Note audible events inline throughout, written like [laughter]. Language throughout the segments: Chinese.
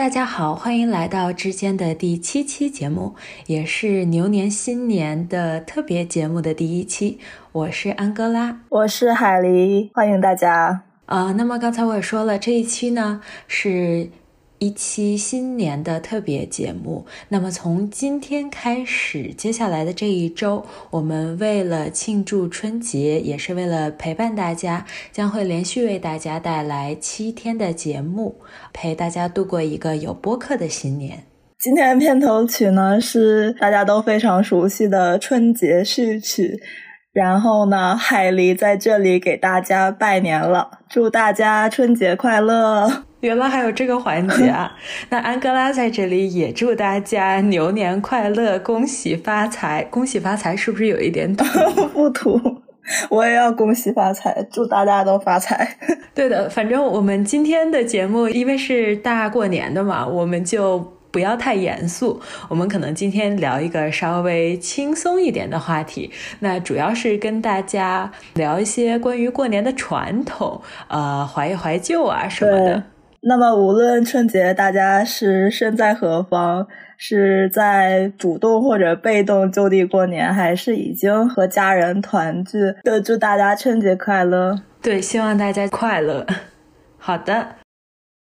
大家好，欢迎来到之间的第七期节目，也是牛年新年的特别节目的第一期。我是安哥拉，我是海狸，欢迎大家。啊，那么刚才我也说了，这一期呢是。一期新年的特别节目。那么从今天开始，接下来的这一周，我们为了庆祝春节，也是为了陪伴大家，将会连续为大家带来七天的节目，陪大家度过一个有播客的新年。今天的片头曲呢，是大家都非常熟悉的春节序曲。然后呢，海狸在这里给大家拜年了，祝大家春节快乐！原来还有这个环节啊！[laughs] 那安哥拉在这里也祝大家牛年快乐，恭喜发财！恭喜发财是不是有一点土？[laughs] 不土，我也要恭喜发财，祝大家都发财。对的，反正我们今天的节目因为是大过年的嘛，我们就。不要太严肃，我们可能今天聊一个稍微轻松一点的话题。那主要是跟大家聊一些关于过年的传统，呃，怀一怀旧啊什么的。那么，无论春节大家是身在何方，是在主动或者被动就地过年，还是已经和家人团聚，都祝大家春节快乐。对，希望大家快乐。好的。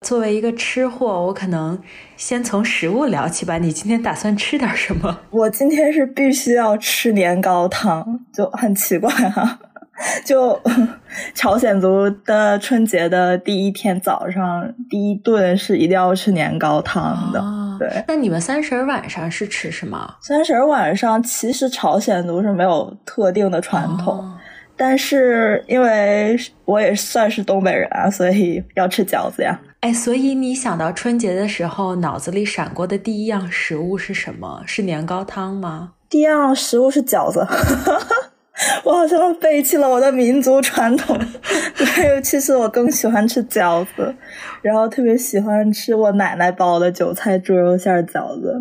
作为一个吃货，我可能先从食物聊起吧。你今天打算吃点什么？[laughs] 我今天是必须要吃年糕汤，就很奇怪哈。[laughs] 就 [laughs] 朝鲜族的春节的第一天早上，第一顿是一定要吃年糕汤的。对，那你们三十晚上是吃什么？三十晚上其实朝鲜族是没有特定的传统。但是因为我也算是东北人啊，所以要吃饺子呀。哎，所以你想到春节的时候，脑子里闪过的第一样食物是什么？是年糕汤吗？第一样食物是饺子。[laughs] 我好像背弃了我的民族传统。[laughs] 对，其实我更喜欢吃饺子，然后特别喜欢吃我奶奶包的韭菜猪肉馅饺子。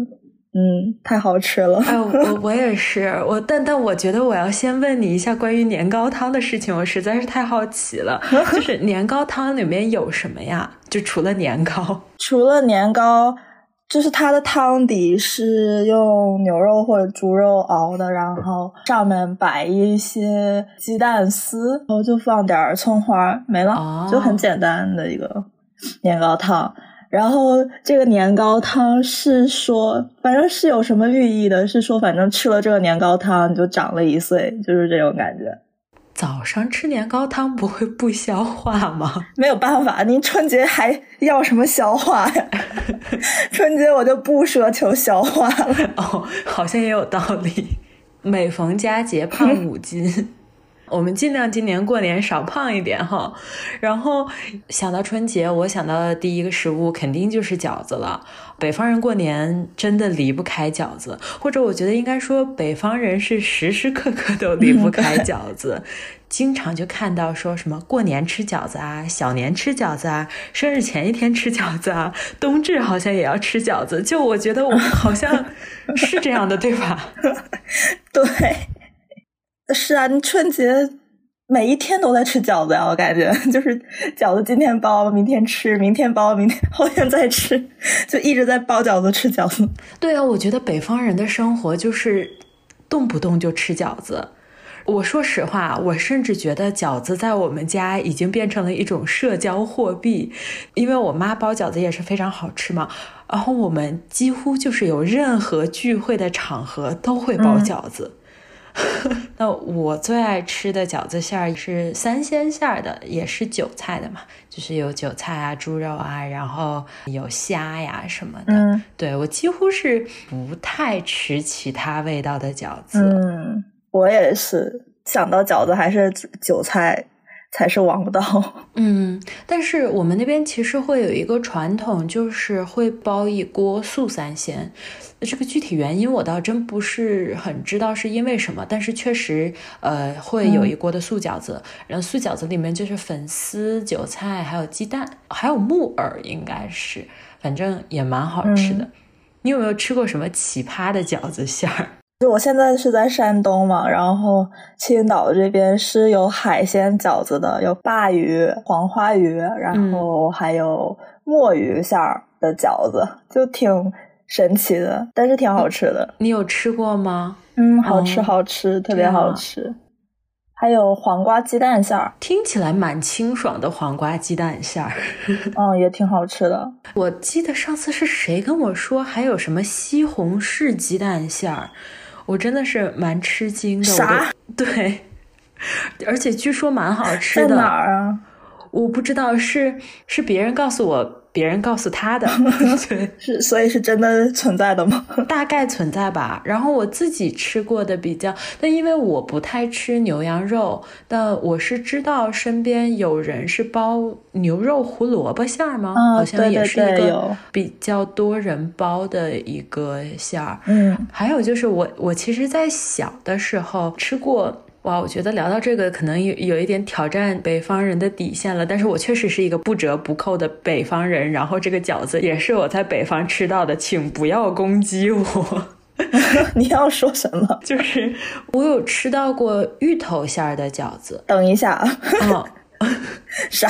嗯，太好吃了。哎，我 [laughs] 我也是，我但但我觉得我要先问你一下关于年糕汤的事情，我实在是太好奇了。[laughs] 就是年糕汤里面有什么呀？就除了年糕，除了年糕，就是它的汤底是用牛肉或者猪肉熬的，然后上面摆一些鸡蛋丝，然后就放点葱花，没了，就很简单的一个年糕汤。然后这个年糕汤是说，反正是有什么寓意的，是说反正吃了这个年糕汤你就长了一岁，就是这种感觉。早上吃年糕汤不会不消化吗？[laughs] 没有办法，您春节还要什么消化呀？[laughs] 春节我就不奢求消化了。哦，好像也有道理。每逢佳节胖五斤。我们尽量今年过年少胖一点哈，然后想到春节，我想到的第一个食物肯定就是饺子了。北方人过年真的离不开饺子，或者我觉得应该说北方人是时时刻刻都离不开饺子，经常就看到说什么过年吃饺子啊，小年吃饺子啊，生日前一天吃饺子啊，冬至好像也要吃饺子。就我觉得我好像是这样的，对吧？[laughs] 对。是啊，你春节每一天都在吃饺子呀，我感觉就是饺子今天包，明天吃，明天包，明天后天再吃，就一直在包饺子吃饺子。对啊，我觉得北方人的生活就是动不动就吃饺子。我说实话，我甚至觉得饺子在我们家已经变成了一种社交货币，因为我妈包饺子也是非常好吃嘛。然后我们几乎就是有任何聚会的场合都会包饺子。[laughs] 那我最爱吃的饺子馅儿是三鲜馅儿的，也是韭菜的嘛，就是有韭菜啊、猪肉啊，然后有虾呀什么的。嗯，对我几乎是不太吃其他味道的饺子。嗯，我也是，想到饺子还是韭菜。才是王道。嗯，但是我们那边其实会有一个传统，就是会包一锅素三鲜。这个具体原因我倒真不是很知道是因为什么，但是确实，呃，会有一锅的素饺子。然后素饺子里面就是粉丝、韭菜，还有鸡蛋，还有木耳，应该是，反正也蛮好吃的。你有没有吃过什么奇葩的饺子馅儿？[laughs] 就我现在是在山东嘛，然后青岛这边是有海鲜饺子的，有鲅鱼、黄花鱼，然后还有墨鱼馅儿，的饺子，就挺神奇的，但是挺好吃的。你有吃过吗？嗯，好吃，好吃，特别好吃。还有黄瓜鸡蛋馅儿，听起来蛮清爽的黄瓜鸡蛋馅儿，嗯，[laughs] 也挺好吃的。我记得上次是谁跟我说还有什么西红柿鸡蛋馅儿，我真的是蛮吃惊的。啥？[laughs] 对，而且据说蛮好吃的。在哪儿啊？我不知道，是是别人告诉我。别人告诉他的，[laughs] 对，是所以是真的存在的吗？[laughs] 大概存在吧。然后我自己吃过的比较，但因为我不太吃牛羊肉，但我是知道身边有人是包牛肉胡萝卜馅儿吗？好像也是一个比较多人包的一个馅儿。嗯，还有就是我我其实，在小的时候吃过。哇，我觉得聊到这个可能有有一点挑战北方人的底线了，但是我确实是一个不折不扣的北方人。然后这个饺子也是我在北方吃到的，请不要攻击我。[laughs] 你要说什么？就是我有吃到过芋头馅儿的饺子。等一下，嗯，[laughs] 啥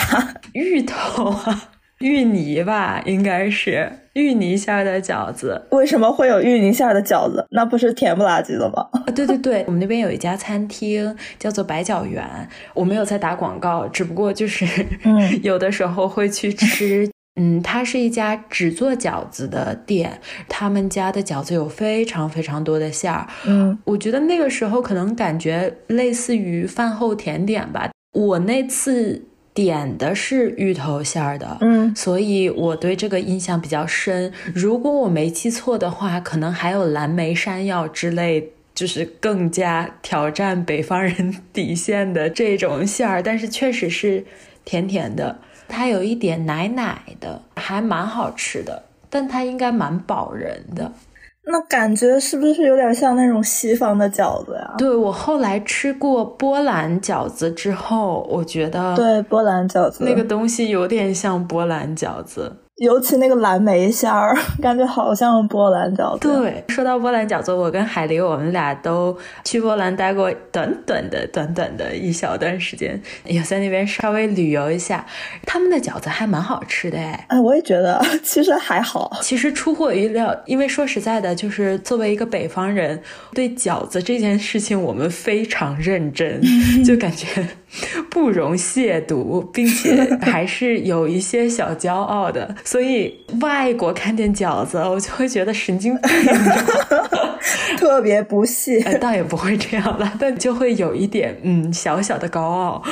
芋头啊？芋泥吧，应该是芋泥馅的饺子。为什么会有芋泥馅的饺子？那不是甜不拉几的吗？啊，对对对，我们那边有一家餐厅叫做百饺园，我没有在打广告，只不过就是，嗯，[laughs] 有的时候会去吃。嗯，它是一家只做饺子的店，他们家的饺子有非常非常多的馅儿。嗯，我觉得那个时候可能感觉类似于饭后甜点吧。我那次。点的是芋头馅儿的，嗯，所以我对这个印象比较深。如果我没记错的话，可能还有蓝莓山药之类，就是更加挑战北方人底线的这种馅儿。但是确实是甜甜的，它有一点奶奶的，还蛮好吃的。但它应该蛮饱人的。那感觉是不是有点像那种西方的饺子呀？对我后来吃过波兰饺子之后，我觉得对波兰饺子那个东西有点像波兰饺子。尤其那个蓝莓馅儿，[laughs] 感觉好像波兰饺子。对，说到波兰饺子，我跟海狸我们俩都去波兰待过短短的、短短的一小段时间，也在那边稍微旅游一下。他们的饺子还蛮好吃的，哎，哎，我也觉得，[laughs] 其实还好。其实出乎我意料，因为说实在的，就是作为一个北方人，对饺子这件事情我们非常认真，[laughs] 就感觉不容亵渎，并且还是有一些小骄傲的。所以外国看见饺子，我就会觉得神经病，[laughs] 特别不屑。倒也不会这样了，[laughs] 但就会有一点嗯小小的高傲。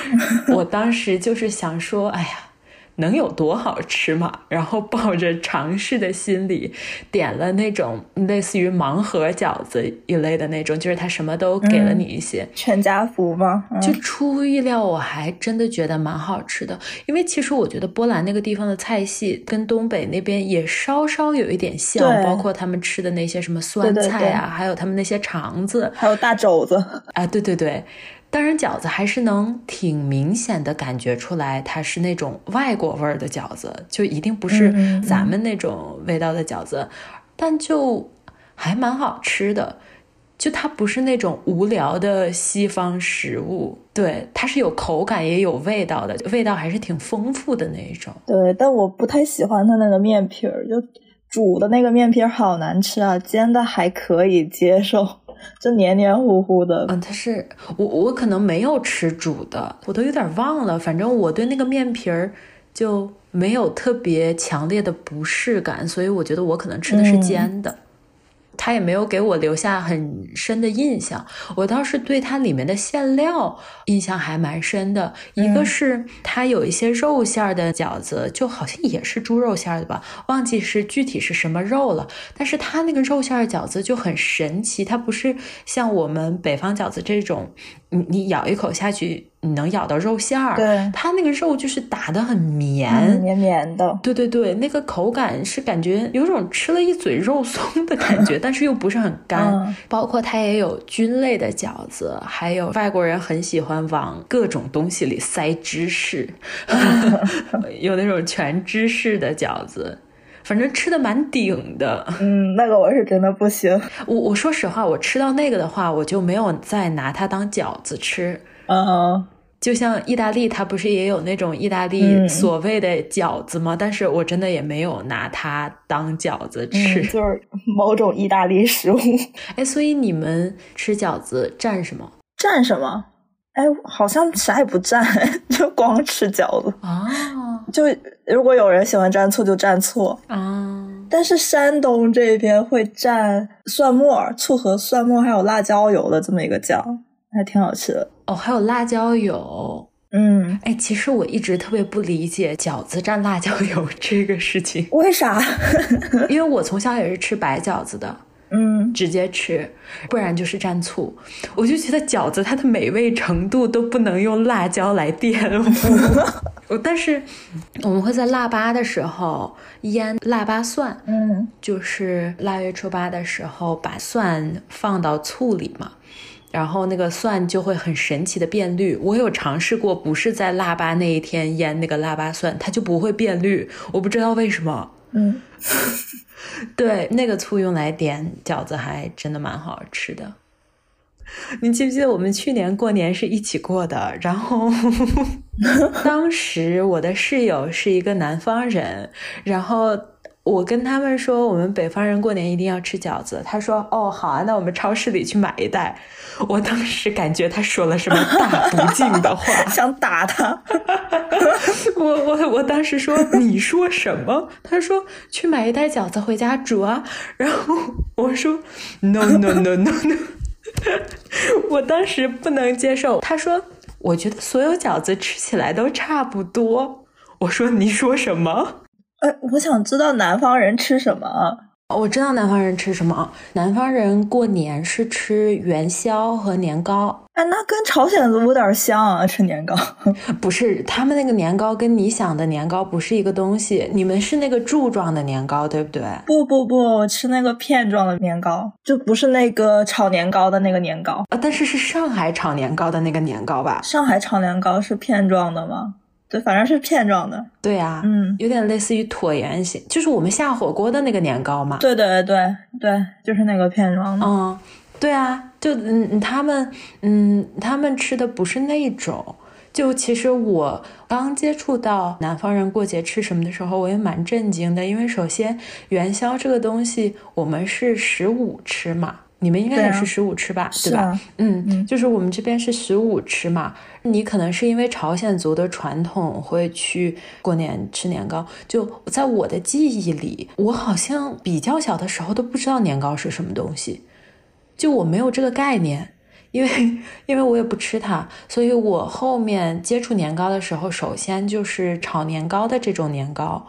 我当时就是想说，哎呀。能有多好吃嘛？[laughs] 然后抱着尝试的心理，点了那种类似于盲盒饺子一类的那种，就是他什么都给了你一些全家福吗？就出乎意料，我还真的觉得蛮好吃的。因为其实我觉得波兰那个地方的菜系跟东北那边也稍稍有一点像，包括他们吃的那些什么酸菜啊，还有他们那些肠子，还有大肘子啊，对对对。当然，饺子还是能挺明显的感觉出来，它是那种外国味儿的饺子，就一定不是咱们那种味道的饺子，但就还蛮好吃的。就它不是那种无聊的西方食物，对，它是有口感也有味道的，味道还是挺丰富的那一种。对，但我不太喜欢它那个面皮儿，就煮的那个面皮儿好难吃啊，煎的还可以接受。就黏黏糊糊的，嗯，它是我我可能没有吃煮的，我都有点忘了。反正我对那个面皮儿就没有特别强烈的不适感，所以我觉得我可能吃的是煎的。它也没有给我留下很深的印象，我倒是对它里面的馅料印象还蛮深的。一个是它有一些肉馅儿的饺子，就好像也是猪肉馅儿的吧，忘记是具体是什么肉了。但是它那个肉馅儿饺子就很神奇，它不是像我们北方饺子这种，你你咬一口下去。你能咬到肉馅儿，对它那个肉就是打的很绵，绵绵的。对对对，那个口感是感觉有种吃了一嘴肉松的感觉，但是又不是很 [laughs] 干。包括它也有菌类的饺子，还有外国人很喜欢往各种东西里塞芝士，[laughs] 有那种全芝士的饺子，反正吃的蛮顶的。嗯，那个我是真的不行。我我说实话，我吃到那个的话，我就没有再拿它当饺子吃。嗯。就像意大利，它不是也有那种意大利所谓的饺子吗？但是我真的也没有拿它当饺子吃，就是某种意大利食物。[laughs] 哎，所以你们吃饺子蘸什么？蘸什么？哎，好像啥也不蘸，[laughs] 就光吃饺子啊。[laughs] 就如果有人喜欢蘸醋，就蘸醋啊。但是山东这边会蘸蒜末、醋和蒜末，还有辣椒油的这么一个酱，还挺好吃的。哦，还有辣椒油。嗯，哎，其实我一直特别不理解饺子蘸辣椒油 [laughs] 这个事情，为啥？因为我从小也是吃白饺子的。嗯，直接吃，不然就是蘸醋。我就觉得饺子它的美味程度都不能用辣椒来垫付。[laughs] 但是我们会在腊八的时候腌腊八蒜，嗯，就是腊月初八的时候把蒜放到醋里嘛，然后那个蒜就会很神奇的变绿。我有尝试过，不是在腊八那一天腌那个腊八蒜，它就不会变绿，我不知道为什么。嗯。[laughs] 对，那个醋用来点饺子还真的蛮好吃的。你记不记得我们去年过年是一起过的？然后 [laughs] 当时我的室友是一个南方人，然后。我跟他们说，我们北方人过年一定要吃饺子。他说：“哦，好啊，那我们超市里去买一袋。”我当时感觉他说了什么大不敬的话，[laughs] 想打他。我我我当时说：“你说什么？”他说：“去买一袋饺子回家煮啊。”然后我说：“No no no no no。”我当时不能接受。他说：“我觉得所有饺子吃起来都差不多。”我说：“你说什么？”哎，我想知道南方人吃什么。我知道南方人吃什么。南方人过年是吃元宵和年糕。哎，那跟朝鲜族有点像啊，吃年糕。[laughs] 不是，他们那个年糕跟你想的年糕不是一个东西。你们是那个柱状的年糕，对不对？不不不，我吃那个片状的年糕，就不是那个炒年糕的那个年糕啊。但是是上海炒年糕的那个年糕吧？上海炒年糕是片状的吗？对，反正是片状的。对呀，嗯，有点类似于椭圆形，就是我们下火锅的那个年糕嘛。对对对对，就是那个片状的。嗯，对啊，就嗯，他们嗯，他们吃的不是那种。就其实我刚接触到南方人过节吃什么的时候，我也蛮震惊的，因为首先元宵这个东西，我们是十五吃嘛。你们应该也是十五吃吧，对吧？嗯，就是我们这边是十五吃嘛。你可能是因为朝鲜族的传统会去过年吃年糕。就在我的记忆里，我好像比较小的时候都不知道年糕是什么东西，就我没有这个概念，因为因为我也不吃它，所以我后面接触年糕的时候，首先就是炒年糕的这种年糕。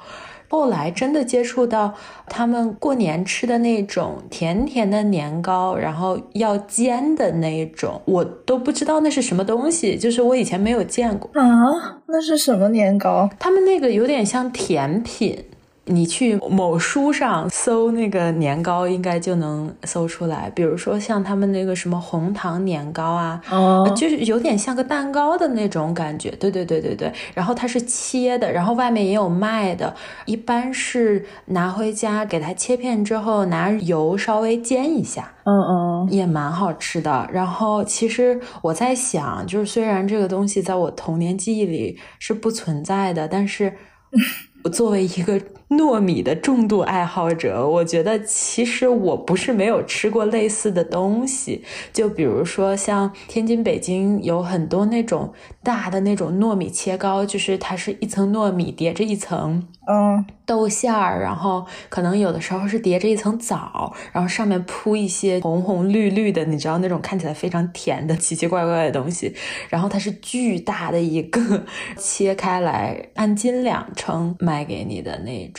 后来真的接触到他们过年吃的那种甜甜的年糕，然后要煎的那种，我都不知道那是什么东西，就是我以前没有见过啊。那是什么年糕？他们那个有点像甜品。你去某书上搜那个年糕，应该就能搜出来。比如说像他们那个什么红糖年糕啊，哦，就是有点像个蛋糕的那种感觉。对对对对对。然后它是切的，然后外面也有卖的。一般是拿回家给它切片之后，拿油稍微煎一下，嗯嗯，也蛮好吃的。然后其实我在想，就是虽然这个东西在我童年记忆里是不存在的，但是我。作为一个糯米的重度爱好者，我觉得其实我不是没有吃过类似的东西。就比如说像天津、北京有很多那种大的那种糯米切糕，就是它是一层糯米叠着一层，嗯。豆馅儿，然后可能有的时候是叠着一层枣，然后上面铺一些红红绿绿的，你知道那种看起来非常甜的奇奇怪怪的东西。然后它是巨大的一个，[laughs] 切开来按斤两称卖给你的那种，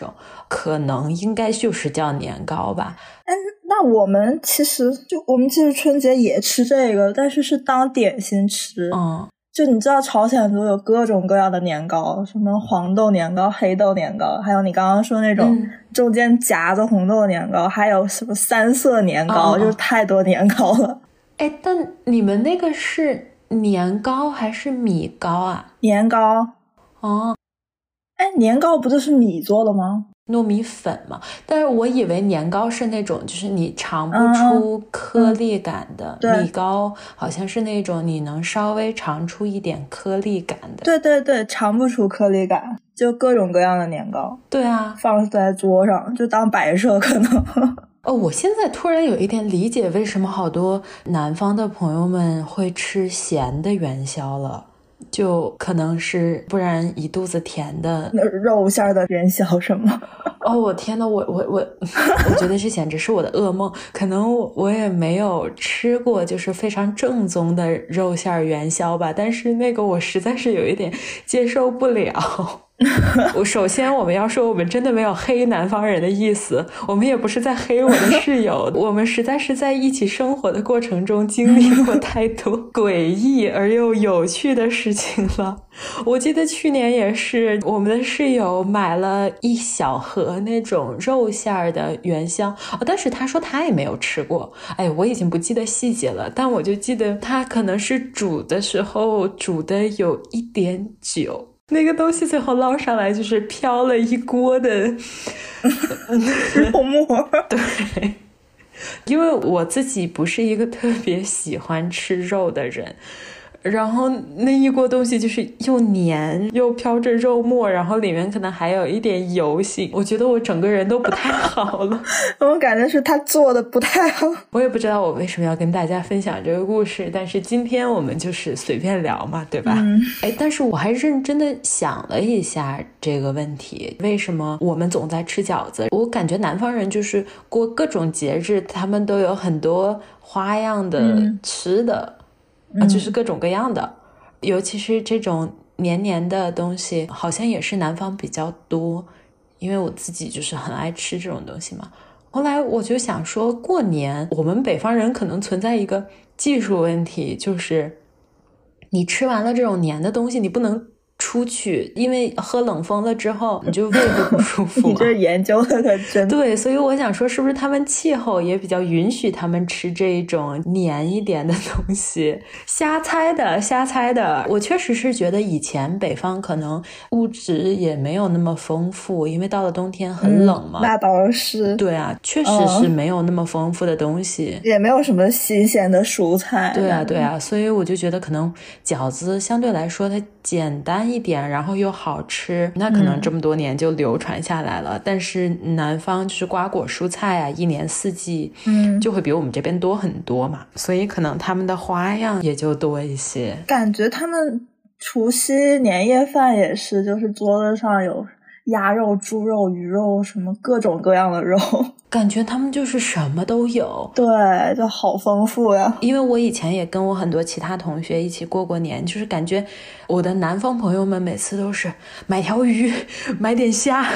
可能应该就是叫年糕吧。哎，那我们其实就我们其实春节也吃这个，但是是当点心吃。嗯。就你知道朝鲜族有各种各样的年糕，什么黄豆年糕、黑豆年糕，还有你刚刚说那种中间夹着红豆年糕，还有什么三色年糕，就是太多年糕了。哎，但你们那个是年糕还是米糕啊？年糕。哦，哎，年糕不就是米做的吗？糯米粉嘛，但是我以为年糕是那种，就是你尝不出颗粒感的，米糕好像是那种你能稍微尝出一点颗粒感的。对对对，尝不出颗粒感，就各种各样的年糕。对啊，放在桌上就当摆设可能。[laughs] 哦，我现在突然有一点理解为什么好多南方的朋友们会吃咸的元宵了。就可能是，不然一肚子甜的肉馅的元宵什么？哦，我天呐，我我我，我觉得这简直是我的噩梦。[laughs] 可能我我也没有吃过，就是非常正宗的肉馅元宵吧。但是那个我实在是有一点接受不了。[laughs] 我首先我们要说，我们真的没有黑南方人的意思，我们也不是在黑我的室友，我们实在是在一起生活的过程中经历过太多 [laughs] 诡异而又有趣的事情了。我记得去年也是，我们的室友买了一小盒那种肉馅儿的元宵，哦，但是他说他也没有吃过，哎，我已经不记得细节了，但我就记得他可能是煮的时候煮的有一点久。那个东西最后捞上来就是飘了一锅的 [laughs] 肉沫。[laughs] 对，因为我自己不是一个特别喜欢吃肉的人。然后那一锅东西就是又黏又飘着肉沫，然后里面可能还有一点油性，我觉得我整个人都不太好了。[laughs] 我感觉是他做的不太好。我也不知道我为什么要跟大家分享这个故事，但是今天我们就是随便聊嘛，对吧？哎，但是我还认真的想了一下这个问题：为什么我们总在吃饺子？我感觉南方人就是过各种节日，他们都有很多花样的吃的。啊，就是各种各样的，尤其是这种黏黏的东西，好像也是南方比较多。因为我自己就是很爱吃这种东西嘛。后来我就想说，过年我们北方人可能存在一个技术问题，就是你吃完了这种黏的东西，你不能。出去，因为喝冷风了之后，你就 [laughs] 胃会不舒服。你这研究的可真对，所以我想说，是不是他们气候也比较允许他们吃这种黏一点的东西？瞎猜的，瞎猜的。我确实是觉得以前北方可能物质也没有那么丰富，因为到了冬天很冷嘛。那倒是。对啊，确实是没有那么丰富的东西，也没有什么新鲜的蔬菜。对啊，对啊，所以我就觉得可能饺子相对来说它简单。一点，然后又好吃，那可能这么多年就流传下来了。但是南方就是瓜果蔬菜啊，一年四季，嗯，就会比我们这边多很多嘛，所以可能他们的花样也就多一些。感觉他们除夕年夜饭也是，就是桌子上有。鸭肉、猪肉、鱼肉，什么各种各样的肉，[laughs] 感觉他们就是什么都有。对，就好丰富呀。因为我以前也跟我很多其他同学一起过过年，就是感觉我的南方朋友们每次都是买条鱼，[laughs] 买点虾，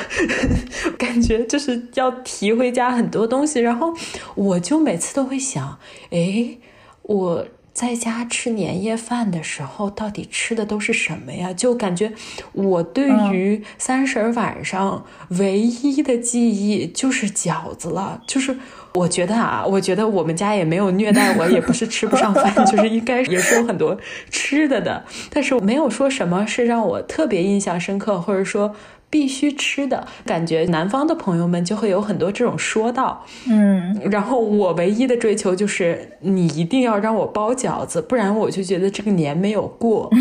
[laughs] 感觉就是要提回家很多东西。然后我就每次都会想，哎，我。在家吃年夜饭的时候，到底吃的都是什么呀？就感觉我对于三十晚上唯一的记忆就是饺子了。就是我觉得啊，我觉得我们家也没有虐待我，也不是吃不上饭，[laughs] 就是应该也是有很多吃的的。但是没有说什么是让我特别印象深刻，或者说。必须吃的感觉，南方的朋友们就会有很多这种说道，嗯，然后我唯一的追求就是你一定要让我包饺子，不然我就觉得这个年没有过。[laughs]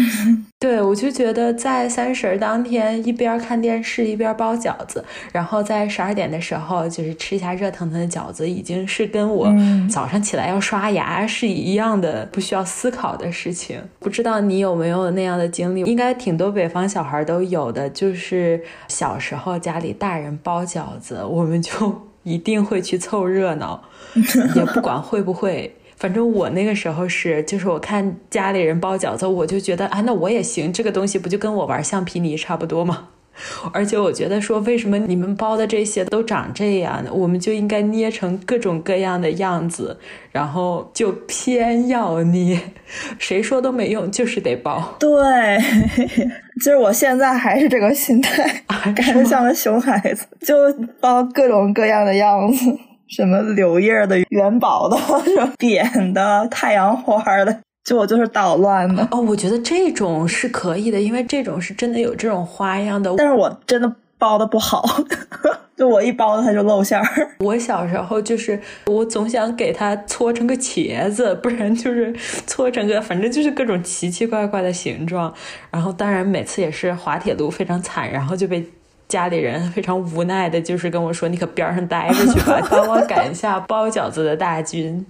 对，我就觉得在三十当天一边看电视一边包饺子，然后在十二点的时候就是吃一下热腾腾的饺子，已经是跟我早上起来要刷牙是一样的，不需要思考的事情。不知道你有没有那样的经历？应该挺多北方小孩都有的，就是小时候家里大人包饺子，我们就 [laughs] 一定会去凑热闹，也不管会不会。反正我那个时候是，就是我看家里人包饺子，我就觉得啊，那我也行。这个东西不就跟我玩橡皮泥差不多吗？[laughs] 而且我觉得说，为什么你们包的这些都长这样呢？我们就应该捏成各种各样的样子，然后就偏要捏，谁说都没用，就是得包。对，[laughs] 就是我现在还是这个心态，[laughs] 感觉像个熊孩子，就包各种各样的样子。什么柳叶的、元宝的、什么扁的、太阳花的，就我就是捣乱的。哦，我觉得这种是可以的，因为这种是真的有这种花样的。但是我真的包的不好，[laughs] 就我一包它就露馅儿。我小时候就是我总想给它搓成个茄子，不然就是搓成个，反正就是各种奇奇怪怪的形状。然后当然每次也是滑铁卢非常惨，然后就被家里人非常无奈的，就是跟我说你可边上待着去吧，[laughs] 帮我赶一下包饺子的大军。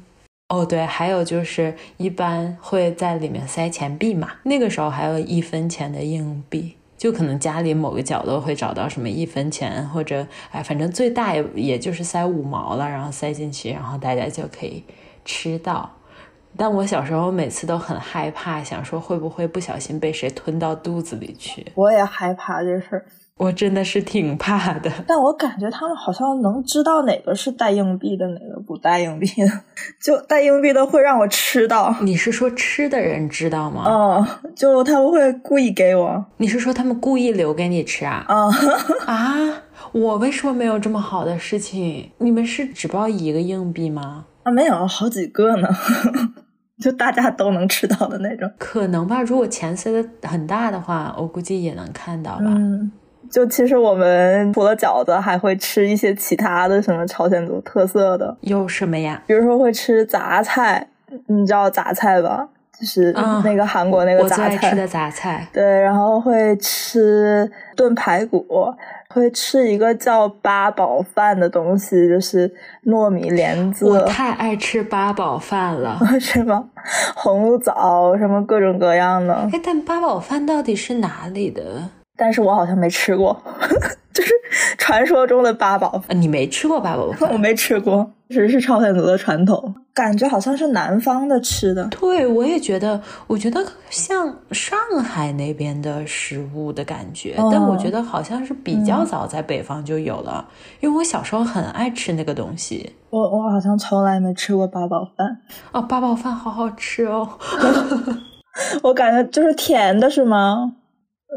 哦，对，还有就是一般会在里面塞钱币嘛，那个时候还有一分钱的硬币，就可能家里某个角落会找到什么一分钱，或者哎，反正最大也也就是塞五毛了，然后塞进去，然后大家就可以吃到。但我小时候每次都很害怕，想说会不会不小心被谁吞到肚子里去。我也害怕这事儿。我真的是挺怕的，但我感觉他们好像能知道哪个是带硬币的，哪个不带硬币的。就带硬币的会让我吃到。你是说吃的人知道吗？嗯，就他们会故意给我。你是说他们故意留给你吃啊？啊啊！我为什么没有这么好的事情？你们是只包一个硬币吗？啊，没有，好几个呢，[laughs] 就大家都能吃到的那种。可能吧，如果钱塞的很大的话，我估计也能看到吧。嗯。就其实我们除了饺子，还会吃一些其他的什么朝鲜族特色的，有什么呀？比如说会吃杂菜，你知道杂菜吧？就是那个韩国那个杂菜。吃的杂菜。对，然后会吃炖排骨，会吃一个叫八宝饭的东西，就是糯米莲子。我太爱吃八宝饭了，[laughs] 是吗？红露枣什么各种各样的。哎，但八宝饭到底是哪里的？但是我好像没吃过，[laughs] 就是传说中的八宝饭。你没吃过八宝饭？[laughs] 我没吃过，只是朝鲜族的传统，感觉好像是南方的吃的。对，我也觉得，我觉得像上海那边的食物的感觉，但我觉得好像是比较早在北方就有了，因为我小时候很爱吃那个东西。我我好像从来没吃过八宝饭。哦，八宝饭好好吃哦，[laughs] 我感觉就是甜的，是吗？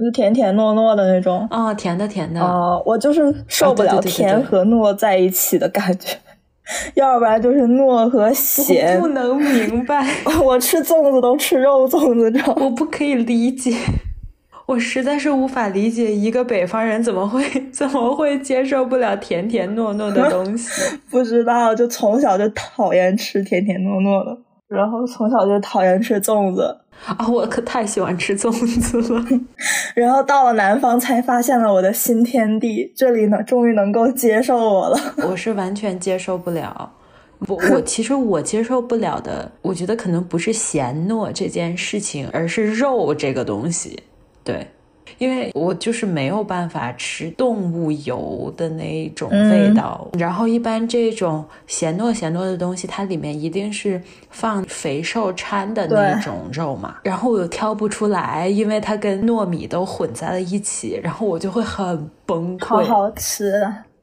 就甜甜糯糯的那种啊，甜的甜的啊，我就是受不了甜和糯在一起的感觉，要不然就是糯和咸。不能明白，[laughs] 我吃粽子都吃肉粽子，知道我不可以理解，我实在是无法理解一个北方人怎么会怎么会接受不了甜甜糯糯的东西。[laughs] 不知道，就从小就讨厌吃甜甜糯糯的，然后从小就讨厌吃粽子。啊，我可太喜欢吃粽子了。[laughs] 然后到了南方，才发现了我的新天地，这里呢，终于能够接受我了。我是完全接受不了，我我其实我接受不了的，我觉得可能不是咸糯这件事情，而是肉这个东西，对。因为我就是没有办法吃动物油的那种味道，然后一般这种咸糯咸糯的东西，它里面一定是放肥瘦掺的那种肉嘛，然后我又挑不出来，因为它跟糯米都混在了一起，然后我就会很崩溃。好好吃，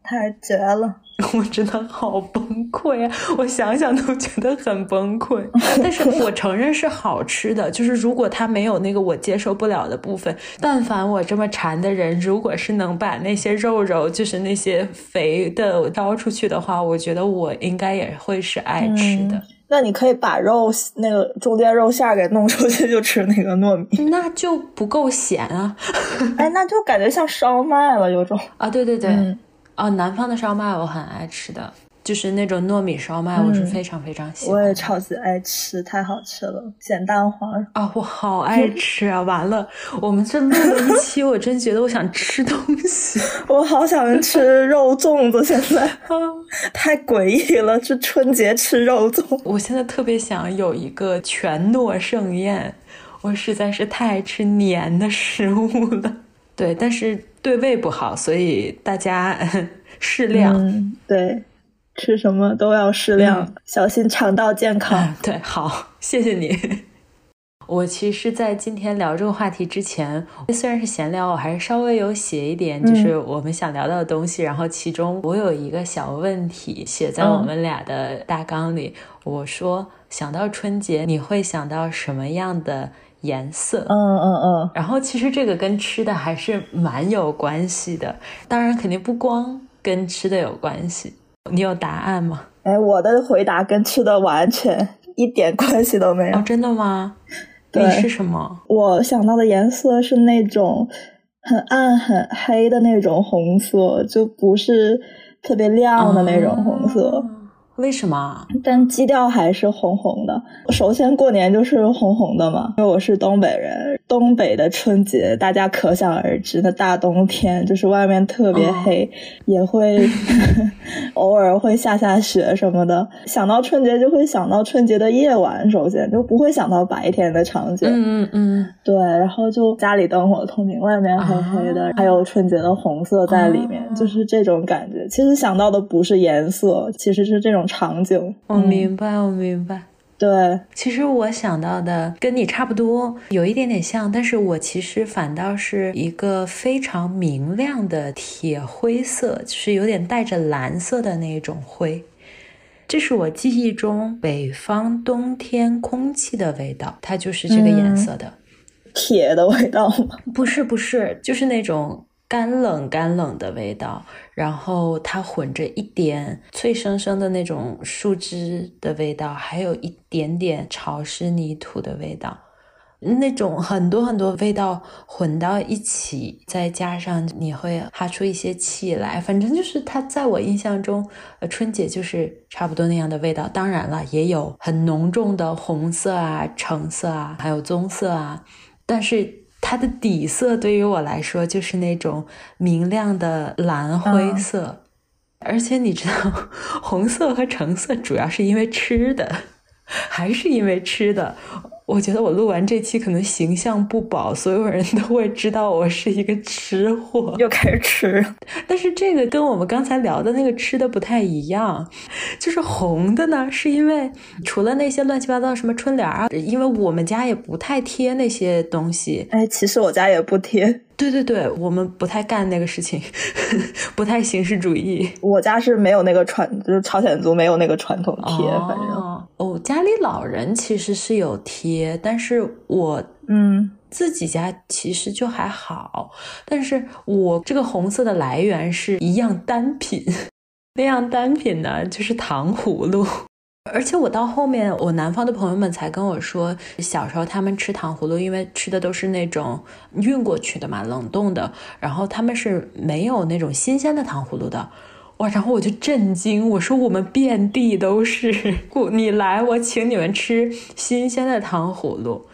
太绝了。[laughs] 我真的好崩溃啊！我想想都觉得很崩溃。[laughs] 但是我承认是好吃的，就是如果它没有那个我接受不了的部分，但凡我这么馋的人，如果是能把那些肉肉，就是那些肥的挑出去的话，我觉得我应该也会是爱吃的。那你可以把肉那个中间肉馅给弄出去，就吃那个糯米，那就不够咸啊！哎，那就感觉像烧麦了，有种啊，对对对。哦，南方的烧麦我很爱吃的，就是那种糯米烧麦，我是非常非常喜欢。我也超级爱吃，太好吃了，咸蛋黄啊，我好爱吃啊！完了，我们这录了一期，我真觉得我想吃东西，[laughs] 我好想吃肉粽子，现在太诡异了，这春节吃肉粽。我现在特别想有一个全糯盛宴，我实在是太爱吃黏的食物了。对，但是。对胃不好，所以大家 [laughs] 适量。嗯，对，吃什么都要适量，小心肠道健康。对，好，谢谢你。我其实，在今天聊这个话题之前，虽然是闲聊，我还是稍微有写一点，就是我们想聊到的东西。然后，其中我有一个小问题写在我们俩的大纲里。我说，想到春节，你会想到什么样的？颜色，嗯嗯嗯，然后其实这个跟吃的还是蛮有关系的，当然肯定不光跟吃的有关系。你有答案吗？哎，我的回答跟吃的完全一点关系都没有。哦，真的吗？对是什么？我想到的颜色是那种很暗很黑的那种红色，就不是特别亮的那种红色。为什么？但基调还是红红的。首先过年就是红红的嘛，因为我是东北人，东北的春节大家可想而知，那大冬天就是外面特别黑，也会 [laughs] 偶尔会下下雪什么的。想到春节就会想到春节的夜晚，首先就不会想到白天的场景。嗯嗯嗯，对，然后就家里灯火通明，外面黑黑的，还有春节的红色在里面，就是这种感觉。其实想到的不是颜色，其实是这种。场景，我明白，我明白。对，其实我想到的跟你差不多，有一点点像，但是我其实反倒是一个非常明亮的铁灰色，就是有点带着蓝色的那种灰。这是我记忆中北方冬天空气的味道，它就是这个颜色的，铁的味道吗？[laughs] 不是，不是，就是那种。干冷干冷的味道，然后它混着一点脆生生的那种树枝的味道，还有一点点潮湿泥土的味道，那种很多很多味道混到一起，再加上你会哈出一些气来，反正就是它在我印象中，呃，春节就是差不多那样的味道。当然了，也有很浓重的红色啊、橙色啊，还有棕色啊，但是。它的底色对于我来说就是那种明亮的蓝灰色，而且你知道，红色和橙色主要是因为吃的，还是因为吃的。我觉得我录完这期可能形象不保，所有人都会知道我是一个吃货，又开始吃。[laughs] 但是这个跟我们刚才聊的那个吃的不太一样，就是红的呢，是因为除了那些乱七八糟什么春联啊，因为我们家也不太贴那些东西。哎，其实我家也不贴。对对对，我们不太干那个事情，[laughs] 不太形式主义。我家是没有那个传，就是朝鲜族没有那个传统贴，反正哦，家里老人其实是有贴，但是我嗯自己家其实就还好。但是我这个红色的来源是一样单品，[laughs] 那样单品呢就是糖葫芦。而且我到后面，我南方的朋友们才跟我说，小时候他们吃糖葫芦，因为吃的都是那种运过去的嘛，冷冻的，然后他们是没有那种新鲜的糖葫芦的。哇！然后我就震惊，我说我们遍地都是，[laughs] 你来，我请你们吃新鲜的糖葫芦，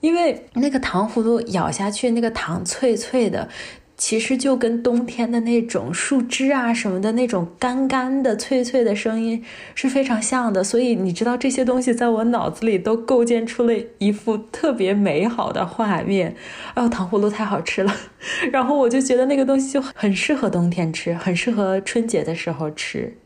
因为那个糖葫芦咬下去，那个糖脆脆的。其实就跟冬天的那种树枝啊什么的那种干干的脆脆的声音是非常像的，所以你知道这些东西在我脑子里都构建出了一幅特别美好的画面。哎呦，糖葫芦太好吃了，[laughs] 然后我就觉得那个东西就很适合冬天吃，很适合春节的时候吃，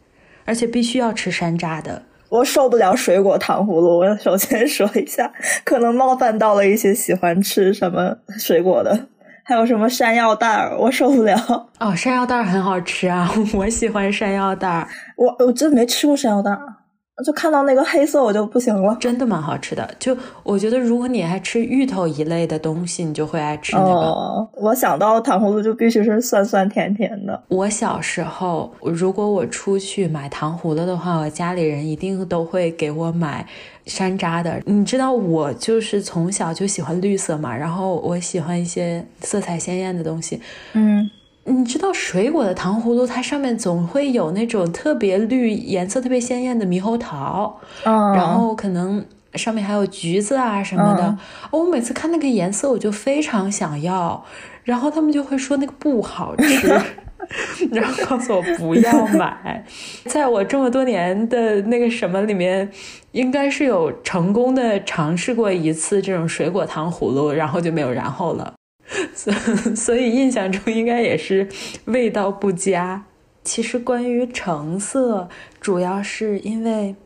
而且必须要吃山楂的。我受不了水果糖葫芦，我首先说一下，可能冒犯到了一些喜欢吃什么水果的。还有什么山药蛋儿，我受不了哦。山药蛋儿很好吃啊，[laughs] 我喜欢山药蛋儿。我我真没吃过山药蛋儿。就看到那个黑色我就不行了，真的蛮好吃的。就我觉得，如果你爱吃芋头一类的东西，你就会爱吃那个。我想到糖葫芦就必须是酸酸甜甜的。我小时候，如果我出去买糖葫芦的话，我家里人一定都会给我买山楂的。你知道，我就是从小就喜欢绿色嘛，然后我喜欢一些色彩鲜艳的东西。嗯。你知道水果的糖葫芦，它上面总会有那种特别绿、颜色特别鲜艳的猕猴桃，然后可能上面还有橘子啊什么的。我每次看那个颜色，我就非常想要，然后他们就会说那个不好吃，[laughs] 然后告诉我不要买。在我这么多年的那个什么里面，应该是有成功的尝试过一次这种水果糖葫芦，然后就没有然后了。[laughs] 所 [laughs] 所以印象中应该也是味道不佳。其实关于橙色，主要是因为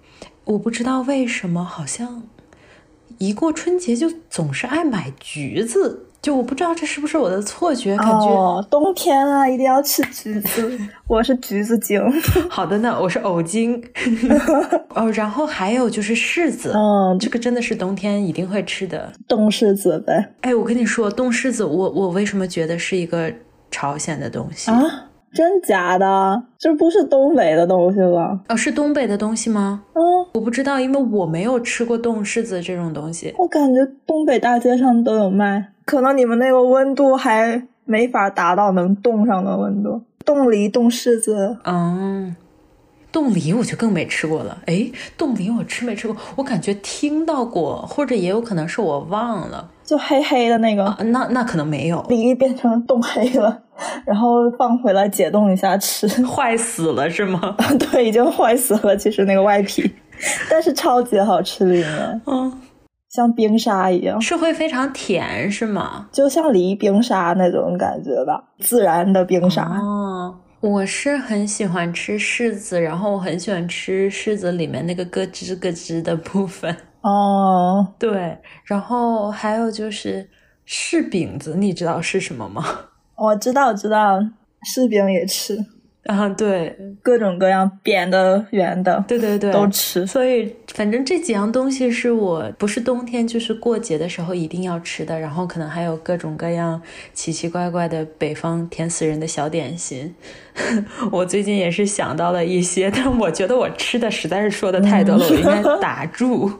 我不知道为什么，好像一过春节就总是爱买橘子。就我不知道这是不是我的错觉，感觉哦，冬天啊，一定要吃橘子。[laughs] 我是橘子精。好的呢，我是藕精。[laughs] 哦，然后还有就是柿子，嗯，这个真的是冬天一定会吃的冻柿子呗。哎，我跟你说，冻柿子，我我为什么觉得是一个朝鲜的东西啊？真假的？这不是东北的东西吧？哦，是东北的东西吗？嗯，我不知道，因为我没有吃过冻柿子这种东西。我感觉东北大街上都有卖。可能你们那个温度还没法达到能冻上的温度。冻梨、冻柿子。嗯，冻梨我就更没吃过了。哎，冻梨我吃没吃过？我感觉听到过，或者也有可能是我忘了。就黑黑的那个，啊、那那可能没有，梨变成冻黑了，然后放回来解冻一下吃，[laughs] 坏死了是吗？[laughs] 对，已经坏死了。其实那个外皮，但是超级好吃里面，嗯，像冰沙一样，是会非常甜是吗？就像梨冰沙那种感觉吧，自然的冰沙。哦，我是很喜欢吃柿子，然后我很喜欢吃柿子里面那个咯吱咯吱的部分。哦，对，然后还有就是柿饼子，你知道是什么吗？[laughs] 我知道，知道，柿饼也吃啊，对，各种各样扁的、圆的，对对对，都吃。所以反正这几样东西是我不是冬天就是过节的时候一定要吃的，然后可能还有各种各样奇奇怪怪的北方甜死人的小点心。[laughs] 我最近也是想到了一些，但我觉得我吃的实在是说的太多了，我应该打住。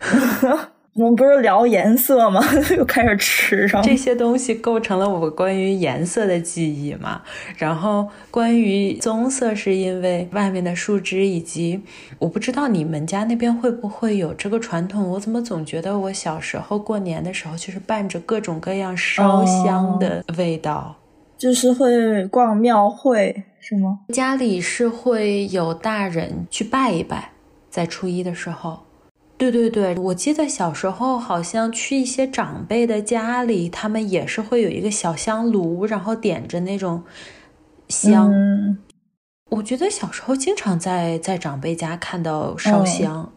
[laughs] 我们不是聊颜色吗？[laughs] 又开始吃上这些东西，构成了我关于颜色的记忆嘛。然后关于棕色，是因为外面的树枝，以及我不知道你们家那边会不会有这个传统。我怎么总觉得我小时候过年的时候，就是伴着各种各样烧香的味道，就是会逛庙会是吗？家里是会有大人去拜一拜，在初一的时候。对对对，我记得小时候好像去一些长辈的家里，他们也是会有一个小香炉，然后点着那种香。嗯、我觉得小时候经常在在长辈家看到烧香，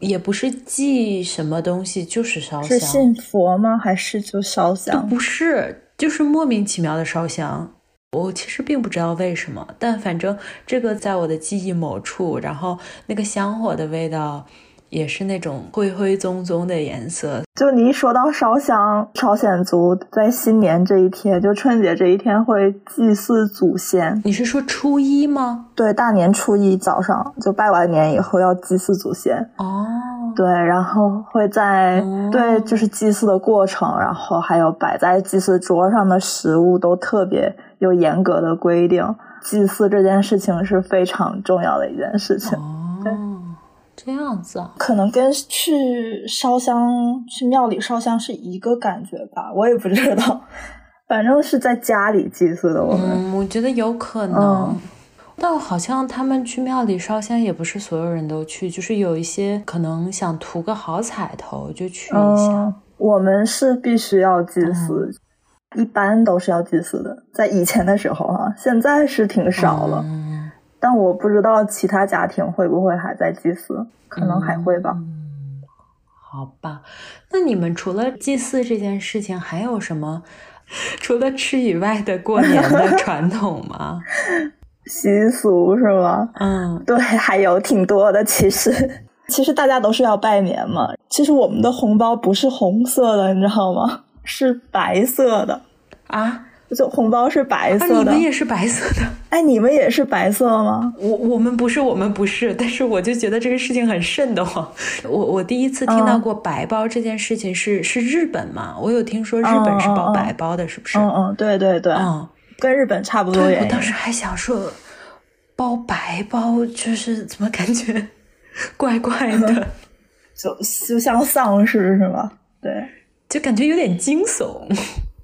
嗯、也不是祭什么东西，就是烧香。是信佛吗？还是就烧香？不是，就是莫名其妙的烧香。我其实并不知道为什么，但反正这个在我的记忆某处，然后那个香火的味道。也是那种灰灰棕棕的颜色。就你一说到烧香，朝鲜族在新年这一天，就春节这一天会祭祀祖先。你是说初一吗？对，大年初一早上就拜完年以后要祭祀祖先。哦，对，然后会在、哦、对，就是祭祀的过程，然后还有摆在祭祀桌上的食物都特别有严格的规定。祭祀这件事情是非常重要的一件事情。这样子啊，可能跟去烧香、去庙里烧香是一个感觉吧，我也不知道。[laughs] 反正是在家里祭祀的，我们。嗯，我觉得有可能。嗯、但好像他们去庙里烧香，也不是所有人都去，就是有一些可能想图个好彩头就去一下。嗯、我们是必须要祭祀，嗯、一般都是要祭祀的。在以前的时候啊，现在是挺少了。嗯但我不知道其他家庭会不会还在祭祀，可能还会吧。嗯，好吧。那你们除了祭祀这件事情，还有什么 [laughs] 除了吃以外的过年的 [laughs] 传统吗？习俗是吗？嗯，对，还有挺多的。其实，其实大家都是要拜年嘛。其实我们的红包不是红色的，你知道吗？是白色的啊。就红包是白色的、啊，你们也是白色的？[laughs] 哎，你们也是白色吗？我我们不是，我们不是。但是我就觉得这个事情很瘆得慌。我我第一次听到过白包这件事情是、嗯、是日本嘛？我有听说日本是包白包的，嗯、是不是？嗯嗯，对对对，嗯，跟日本差不多。我当时还想说，包白包就是怎么感觉怪怪的，[laughs] 就就像丧尸是吗？对，就感觉有点惊悚。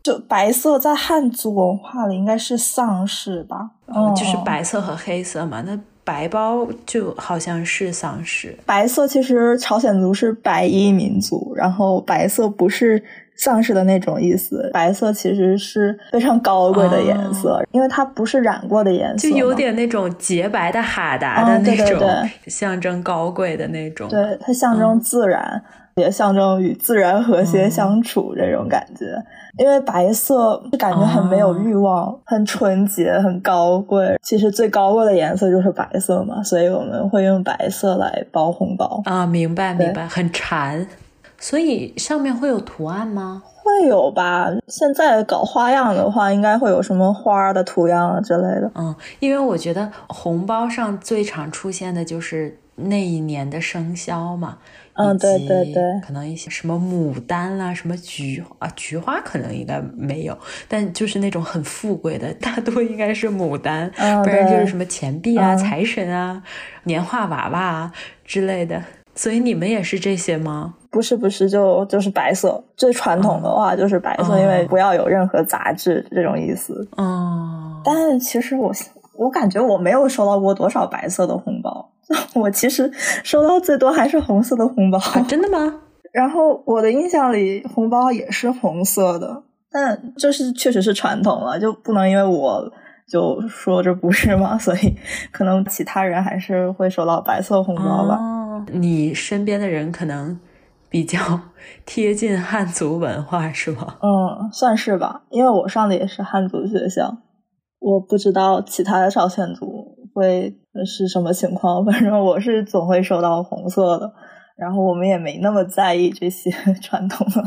就白色在汉族文化里应该是丧事吧？嗯，就是白色和黑色嘛。那白包就好像是丧事。白色其实朝鲜族是白衣民族，然后白色不是丧事的那种意思。白色其实是非常高贵的颜色，哦、因为它不是染过的颜色，就有点那种洁白的哈达的那种、哦、对对对象征高贵的那种。对，它象征自然。嗯也象征与自然和谐相处这种感觉，嗯、因为白色就感觉很没有欲望，哦、很纯洁，很高贵。其实最高贵的颜色就是白色嘛，所以我们会用白色来包红包啊。明白明白，很馋。所以上面会有图案吗？会有吧。现在搞花样的话，应该会有什么花的图样啊之类的。嗯，因为我觉得红包上最常出现的就是那一年的生肖嘛。嗯，对对对，可能一些什么牡丹啦，什么菊啊，菊花可能应该没有，但就是那种很富贵的，大多应该是牡丹，不然就是什么钱币啊、财神啊、年画娃娃啊之类的。所以你们也是这些吗？不是，不是，就就是白色。最传统的话就是白色，因为不要有任何杂质这种意思。哦。但其实我我感觉我没有收到过多少白色的红包。[laughs] 我其实收到最多还是红色的红包，[laughs] 真的吗？然后我的印象里红包也是红色的，但这是确实是传统了，就不能因为我就说这不是嘛？所以可能其他人还是会收到白色红包吧。哦，你身边的人可能比较 [laughs] 贴近汉族文化是吗？嗯，算是吧，因为我上的也是汉族学校，我不知道其他的朝鲜族。会是什么情况？反正我是总会收到红色的，然后我们也没那么在意这些 [laughs] 传统了。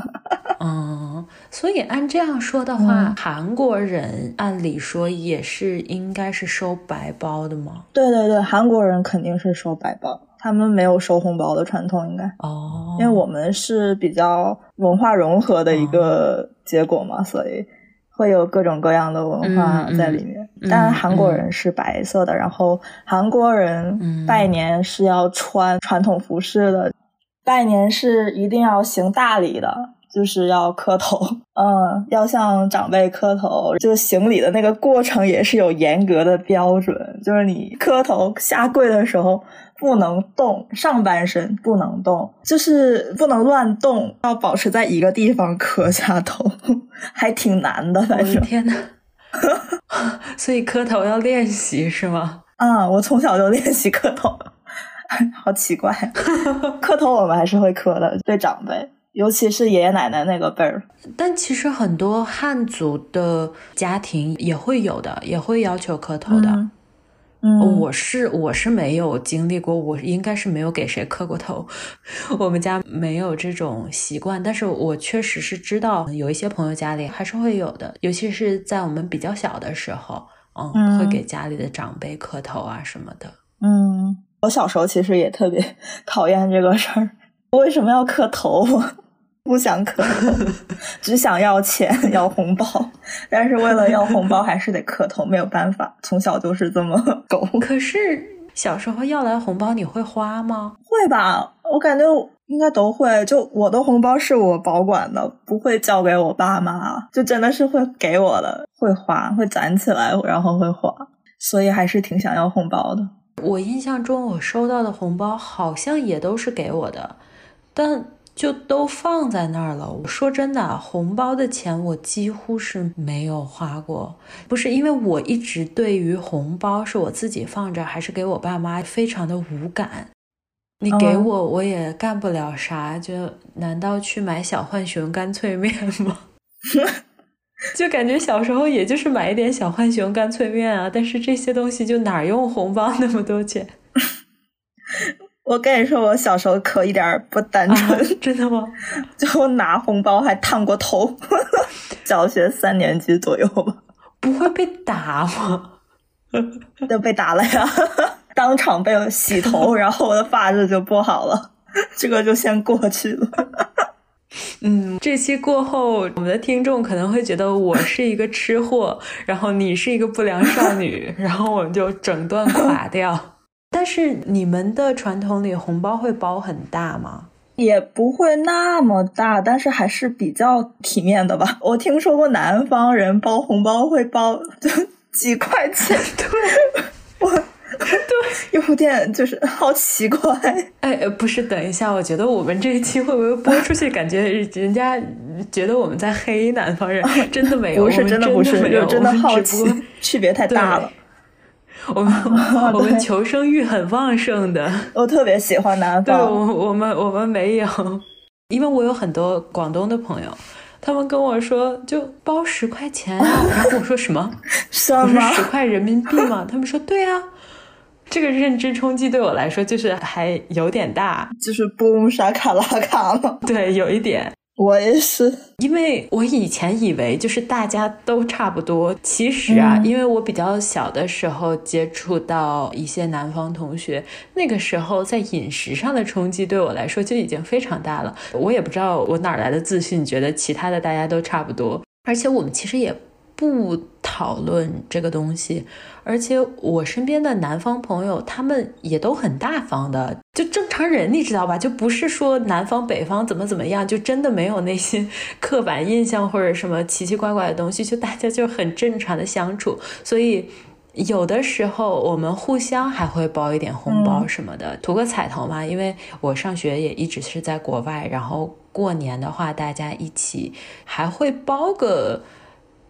嗯，所以按这样说的话，韩国人按理说也是应该是收白包的吗？对对对，韩国人肯定是收白包，他们没有收红包的传统，应该哦，因为我们是比较文化融合的一个结果嘛，所以。会有各种各样的文化在里面，但韩国人是白色的，然后韩国人拜年是要穿传统服饰的，拜年是一定要行大礼的，就是要磕头，嗯，要向长辈磕头，就行礼的那个过程也是有严格的标准，就是你磕头下跪的时候。不能动上半身，不能动，就是不能乱动，要保持在一个地方磕下头，[laughs] 还挺难的。反正天呐，[laughs] 所以磕头要练习是吗？啊，[laughs] 我从小就练习磕头，好奇怪。磕头我们还是会磕的，对长辈，尤其是爷爷奶奶那个辈儿。但其实很多汉族的家庭也会有的，也会要求磕头的。嗯我是我是没有经历过，我应该是没有给谁磕过头，[laughs] 我们家没有这种习惯。但是我确实是知道有一些朋友家里还是会有的，尤其是在我们比较小的时候，嗯，会给家里的长辈磕头啊什么的。嗯，我小时候其实也特别 [laughs] 讨厌这个事儿，为什么要磕头？不想磕头，只想要钱 [laughs] 要红包，但是为了要红包还是得磕头，没有办法，从小就是这么 [laughs] 狗。可是小时候要来红包，你会花吗？会吧，我感觉应该都会。就我的红包是我保管的，不会交给我爸妈，就真的是会给我的，会花，会攒起来，然后会花，所以还是挺想要红包的。我印象中，我收到的红包好像也都是给我的，但。就都放在那儿了。我说真的，红包的钱我几乎是没有花过。不是因为我一直对于红包是我自己放着还是给我爸妈非常的无感。你给我我也干不了啥，就难道去买小浣熊干脆面吗？[laughs] 就感觉小时候也就是买一点小浣熊干脆面啊。但是这些东西就哪用红包那么多钱？我跟你说，我小时候可一点不单纯，[laughs] 真的吗？[laughs] 就拿红包还烫过头，[laughs] 小学三年级左右吧。不会被打吗？就被打了呀，当场被洗头，然后我的发质就不好了，这个就先过去了。嗯，这期过后，我们的听众可能会觉得我是一个吃货，然后你是一个不良少女，然后我们就整段垮掉。但是你们的传统里红包会包很大吗？也不会那么大，但是还是比较体面的吧。[laughs] 我听说过南方人包红包会包就几块钱，[laughs] 对，我对有点就是好奇怪。哎，不是，等一下，我觉得我们这一期会不会播出去，感觉人家觉得我们在黑南方人？[laughs] 真的没有，不是真的不是，有，真的好奇，区别太大了。我们 [laughs] 我们求生欲很旺盛的，我特别喜欢南方。对，我我们我们没有，因为我有很多广东的朋友，他们跟我说就包十块钱啊，然后我说什么？[laughs] 什么？十块人民币吗？他们说对啊，这个认知冲击对我来说就是还有点大，就是 boom 沙卡拉卡了？对，有一点。我也是，因为我以前以为就是大家都差不多，其实啊，因为我比较小的时候接触到一些南方同学，那个时候在饮食上的冲击对我来说就已经非常大了。我也不知道我哪来的自信，觉得其他的大家都差不多，而且我们其实也。不讨论这个东西，而且我身边的南方朋友，他们也都很大方的，就正常人，你知道吧？就不是说南方北方怎么怎么样，就真的没有那些 [laughs] 刻板印象或者什么奇奇怪怪的东西，就大家就很正常的相处。所以有的时候我们互相还会包一点红包什么的，图个彩头嘛。因为我上学也一直是在国外，然后过年的话，大家一起还会包个。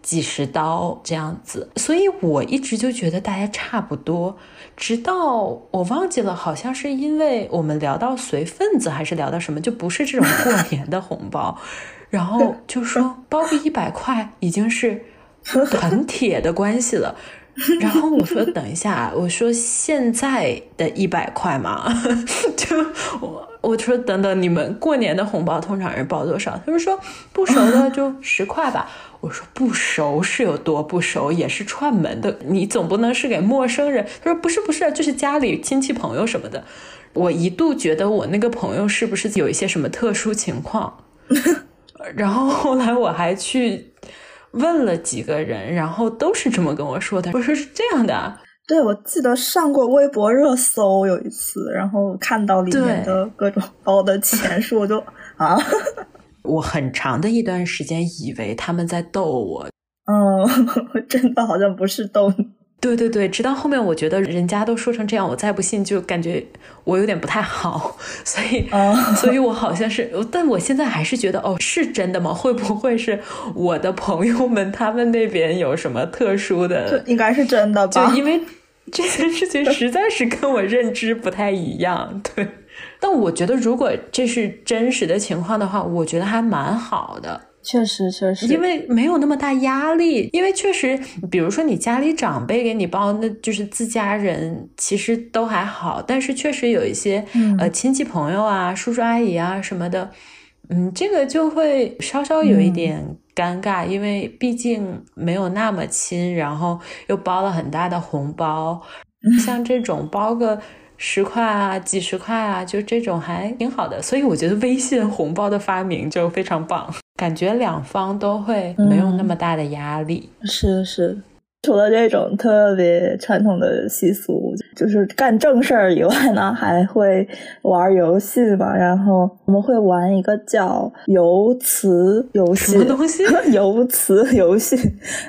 几十刀这样子，所以我一直就觉得大家差不多，直到我忘记了，好像是因为我们聊到随份子，还是聊到什么，就不是这种过年的红包，[laughs] 然后就说包个一百块已经是很铁的关系了。然后我说等一下，我说现在的一百块嘛，[laughs] 就我我说等等，你们过年的红包通常是包多少？他们说不熟的就 [laughs] 十块吧。我说不熟是有多不熟，也是串门的，你总不能是给陌生人。他说不是不是，就是家里亲戚朋友什么的。我一度觉得我那个朋友是不是有一些什么特殊情况，[laughs] 然后后来我还去问了几个人，然后都是这么跟我说的。我说是这样的，对，我记得上过微博热搜有一次，然后看到里面的各种包的钱数，我就啊。[laughs] 我很长的一段时间以为他们在逗我，嗯，[laughs] 真的好像不是逗你。对对对，直到后面我觉得人家都说成这样，我再不信就感觉我有点不太好，所以，所以我好像是，但我现在还是觉得，哦，是真的吗？会不会是我的朋友们他们那边有什么特殊的？应该是真的吧？就因为这件事情实在是跟我认知不太一样，对。但我觉得，如果这是真实的情况的话，我觉得还蛮好的。确实，确实，因为没有那么大压力。因为确实，比如说你家里长辈给你包，那就是自家人，其实都还好。但是确实有一些呃亲戚朋友啊、叔叔阿姨啊什么的，嗯，这个就会稍稍有一点尴尬，因为毕竟没有那么亲，然后又包了很大的红包，[laughs] 像这种包个。十块啊，几十块啊，就这种还挺好的，所以我觉得微信红包的发明就非常棒，感觉两方都会没有那么大的压力。是是。除了这种特别传统的习俗，就是干正事儿以外呢，还会玩游戏吧。然后我们会玩一个叫游词游戏，什么东西？[laughs] 游词游戏，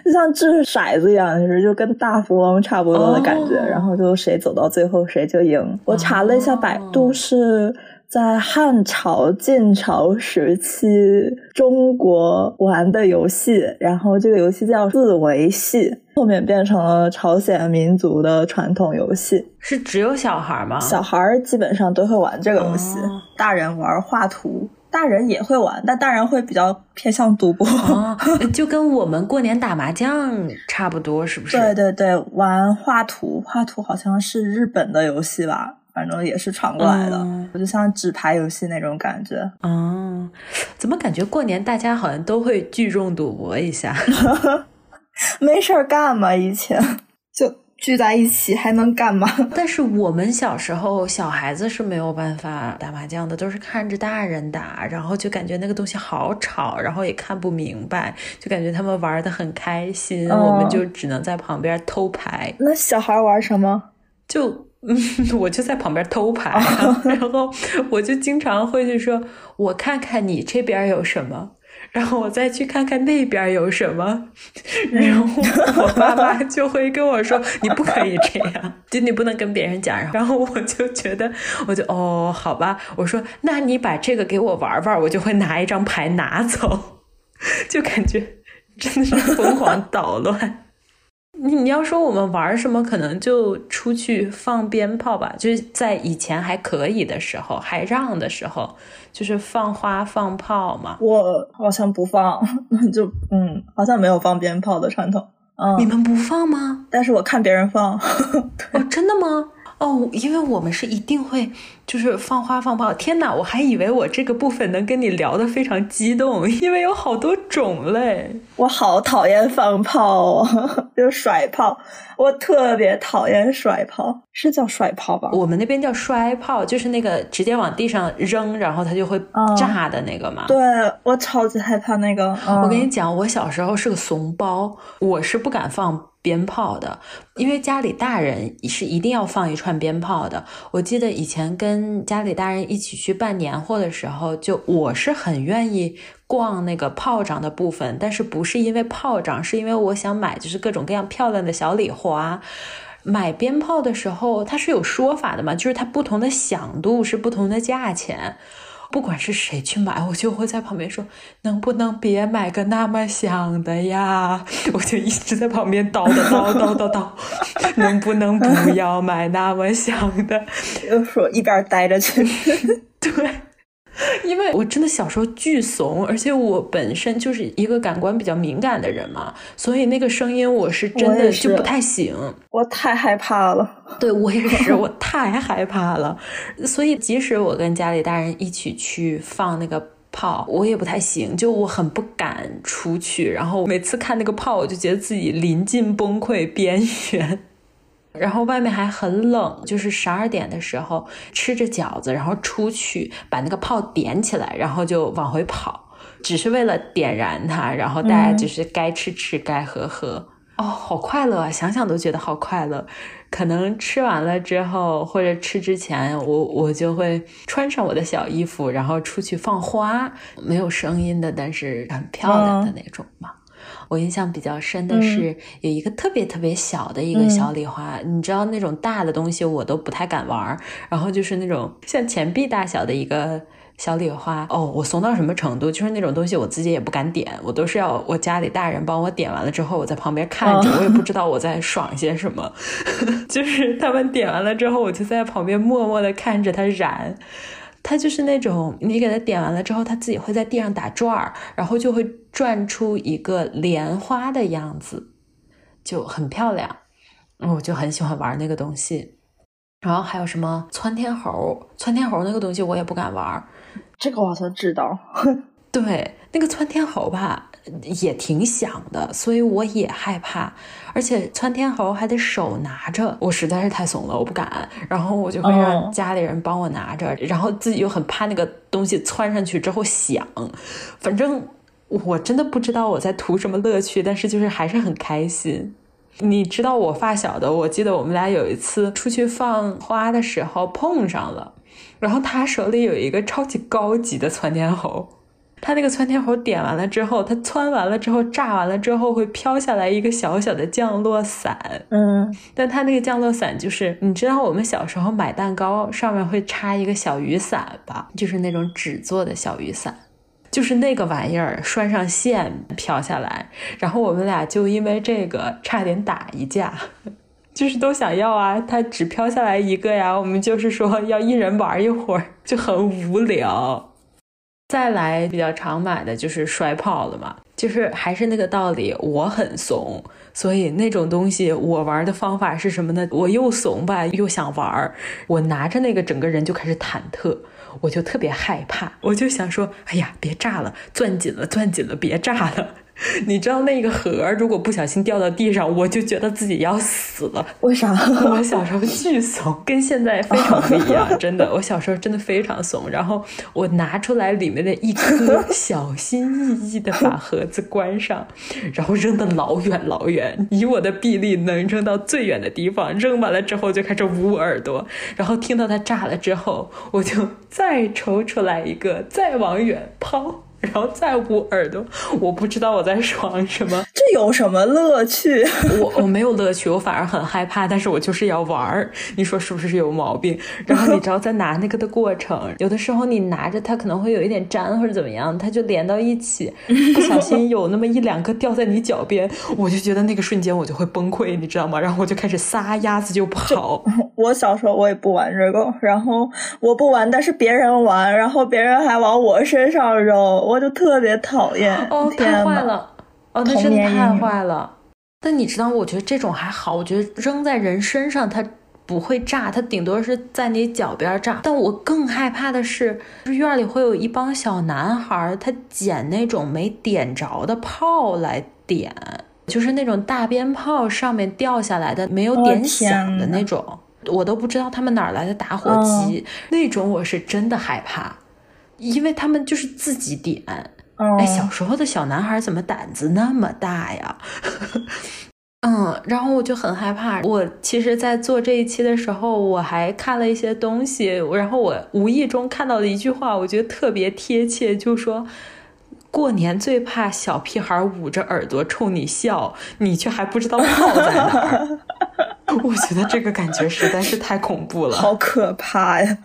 就像掷骰子一样，就是就跟大富翁差不多的感觉。然后就谁走到最后谁就赢。我查了一下百度是。在汉朝、晋朝时期，中国玩的游戏，然后这个游戏叫四维戏，后面变成了朝鲜民族的传统游戏。是只有小孩吗？小孩基本上都会玩这个游戏，大人玩画图，大人也会玩，但大人会比较偏向赌博，[laughs] 就跟我们过年打麻将差不多，是不是？对对对，玩画图，画图好像是日本的游戏吧。反正也是传过来的，我就像纸牌游戏那种感觉。哦，怎么感觉过年大家好像都会聚众赌博一下？[laughs] 没事儿干嘛？以前就聚在一起还能干嘛？[laughs] 但是我们小时候小孩子是没有办法打麻将的，都是看着大人打，然后就感觉那个东西好吵，然后也看不明白，就感觉他们玩的很开心，我们就只能在旁边偷牌。那小孩玩什么？就。嗯，[laughs] 我就在旁边偷牌，[laughs] 然后我就经常会去说，我看看你这边有什么，然后我再去看看那边有什么，[laughs] 然后我爸妈就会跟我说，你不可以这样，就你不能跟别人讲。然后我就觉得，我就哦，好吧，我说，那你把这个给我玩玩，我就会拿一张牌拿走，就感觉真的是疯狂捣乱。你你要说我们玩什么，可能就出去放鞭炮吧。就是在以前还可以的时候，还让的时候，就是放花放炮嘛。我好像不放，[laughs] 就嗯，好像没有放鞭炮的传统。嗯，你们不放吗？但是我看别人放。[laughs] 哦，真的吗？哦，因为我们是一定会就是放花放炮。天哪，我还以为我这个部分能跟你聊得非常激动，因为有好多种类。我好讨厌放炮哦，[laughs] 就甩炮，我特别讨厌甩炮，是叫甩炮吧？我们那边叫摔炮，就是那个直接往地上扔，然后它就会炸的那个嘛。对我超级害怕那个。我跟你讲，我小时候是个怂包，我是不敢放。鞭炮的，因为家里大人是一定要放一串鞭炮的。我记得以前跟跟家里大人一起去办年货的时候，就我是很愿意逛那个炮仗的部分，但是不是因为炮仗，是因为我想买就是各种各样漂亮的小礼花。买鞭炮的时候，它是有说法的嘛，就是它不同的响度是不同的价钱。不管是谁去买，我就会在旁边说：“能不能别买个那么响的呀？” [laughs] 我就一直在旁边叨叨叨叨叨叨，[laughs] 能不能不要买那么响的？[laughs] 就说一边待着去，对。[laughs] 因为我真的小时候巨怂，而且我本身就是一个感官比较敏感的人嘛，所以那个声音我是真的就不太行。我太害怕了，对我也是，我太害怕了。所以即使我跟家里大人一起去放那个炮，我也不太行，就我很不敢出去。然后每次看那个炮，我就觉得自己临近崩溃边缘。然后外面还很冷，就是十二点的时候吃着饺子，然后出去把那个炮点起来，然后就往回跑，只是为了点燃它。然后大家就是该吃吃，该喝喝。哦，好快乐啊！想想都觉得好快乐。可能吃完了之后，或者吃之前，我我就会穿上我的小衣服，然后出去放花，没有声音的，但是很漂亮的那种嘛。我印象比较深的是有一个特别特别小的一个小礼花，你知道那种大的东西我都不太敢玩，然后就是那种像钱币大小的一个小礼花，哦，我怂到什么程度？就是那种东西我自己也不敢点，我都是要我家里大人帮我点完了之后，我在旁边看着，我也不知道 [laughs] 我在爽些什么，[laughs] 就是他们点完了之后，我就在旁边默默的看着它燃。它就是那种，你给它点完了之后，它自己会在地上打转儿，然后就会转出一个莲花的样子，就很漂亮。我就很喜欢玩那个东西。然后还有什么窜天猴？窜天猴那个东西我也不敢玩。这个我好像知道。[laughs] 对，那个窜天猴吧。也挺响的，所以我也害怕，而且窜天猴还得手拿着，我实在是太怂了，我不敢。然后我就会让家里人帮我拿着，然后自己又很怕那个东西窜上去之后响。反正我真的不知道我在图什么乐趣，但是就是还是很开心。你知道我发小的，我记得我们俩有一次出去放花的时候碰上了，然后他手里有一个超级高级的窜天猴。它那个窜天猴点完了之后，它窜完了之后，炸完了之后会飘下来一个小小的降落伞。嗯，但它那个降落伞就是，你知道我们小时候买蛋糕上面会插一个小雨伞吧？就是那种纸做的小雨伞，就是那个玩意儿拴上线飘下来。然后我们俩就因为这个差点打一架，[laughs] 就是都想要啊，它只飘下来一个呀，我们就是说要一人玩一会儿，就很无聊。再来比较常买的就是摔炮了嘛，就是还是那个道理，我很怂，所以那种东西我玩的方法是什么呢？我又怂吧，又想玩，我拿着那个整个人就开始忐忑，我就特别害怕，我就想说，哎呀，别炸了，攥紧了，攥紧了，别炸了。[laughs] 你知道那个盒如果不小心掉到地上，我就觉得自己要死了。为啥？[laughs] 我小时候巨怂，跟现在非常不一样，[laughs] 真的。我小时候真的非常怂。然后我拿出来里面的一颗，小心翼翼的把盒子关上，然后扔的老远老远，以我的臂力能扔到最远的地方。扔完了之后就开始捂耳朵，然后听到它炸了之后，我就再抽出来一个，再往远抛。然后再捂耳朵，我不知道我在爽什么，这有什么乐趣？[laughs] 我我没有乐趣，我反而很害怕，但是我就是要玩儿，你说是不是有毛病？然后你知道在拿那个的过程，有的时候你拿着它可能会有一点粘或者怎么样，它就连到一起，不小心有那么一两个掉在你脚边，我就觉得那个瞬间我就会崩溃，你知道吗？然后我就开始撒丫子就跑。[laughs] 我小时候我也不玩这个，然后我不玩，但是别人玩，然后别人还往我身上扔。我就特别讨厌哦，太坏了。哦，那真的太坏了。但你知道，我觉得这种还好，我觉得扔在人身上，它不会炸，它顶多是在你脚边炸。但我更害怕的是，院里会有一帮小男孩，他捡那种没点着的炮来点，就是那种大鞭炮上面掉下来的没有点响的那种，我都不知道他们哪来的打火机，那种我是真的害怕，因为他们就是自己点。哎，小时候的小男孩怎么胆子那么大呀？[laughs] 嗯，然后我就很害怕。我其实，在做这一期的时候，我还看了一些东西，然后我无意中看到的一句话，我觉得特别贴切，就说过年最怕小屁孩捂着耳朵冲你笑，你却还不知道炮在哪儿。[laughs] 我觉得这个感觉实在是太恐怖了，好可怕呀，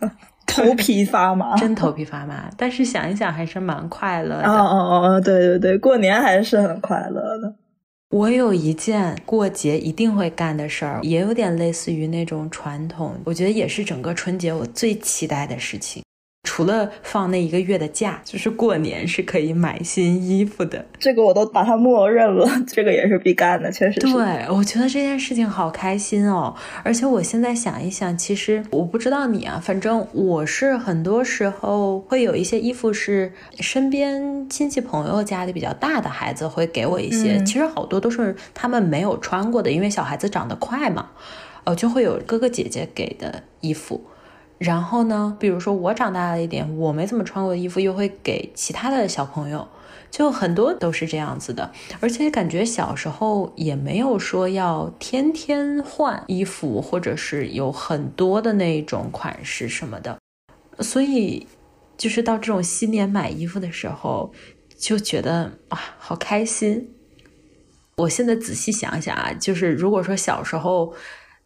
头皮发麻，[laughs] 真头皮发麻。但是想一想，还是蛮快乐的。哦哦哦，对对对，过年还是很快乐的。我有一件过节一定会干的事儿，也有点类似于那种传统，我觉得也是整个春节我最期待的事情。除了放那一个月的假，就是过年是可以买新衣服的。这个我都把它默认了，[laughs] 这个也是必干的，确实。对，我觉得这件事情好开心哦。而且我现在想一想，其实我不知道你啊，反正我是很多时候会有一些衣服是身边亲戚朋友家里比较大的孩子会给我一些，其实好多都是他们没有穿过的，因为小孩子长得快嘛，呃，就会有哥哥姐姐给的衣服。然后呢，比如说我长大了一点，我没怎么穿过的衣服，又会给其他的小朋友，就很多都是这样子的。而且感觉小时候也没有说要天天换衣服，或者是有很多的那种款式什么的，所以就是到这种新年买衣服的时候，就觉得啊，好开心。我现在仔细想想啊，就是如果说小时候。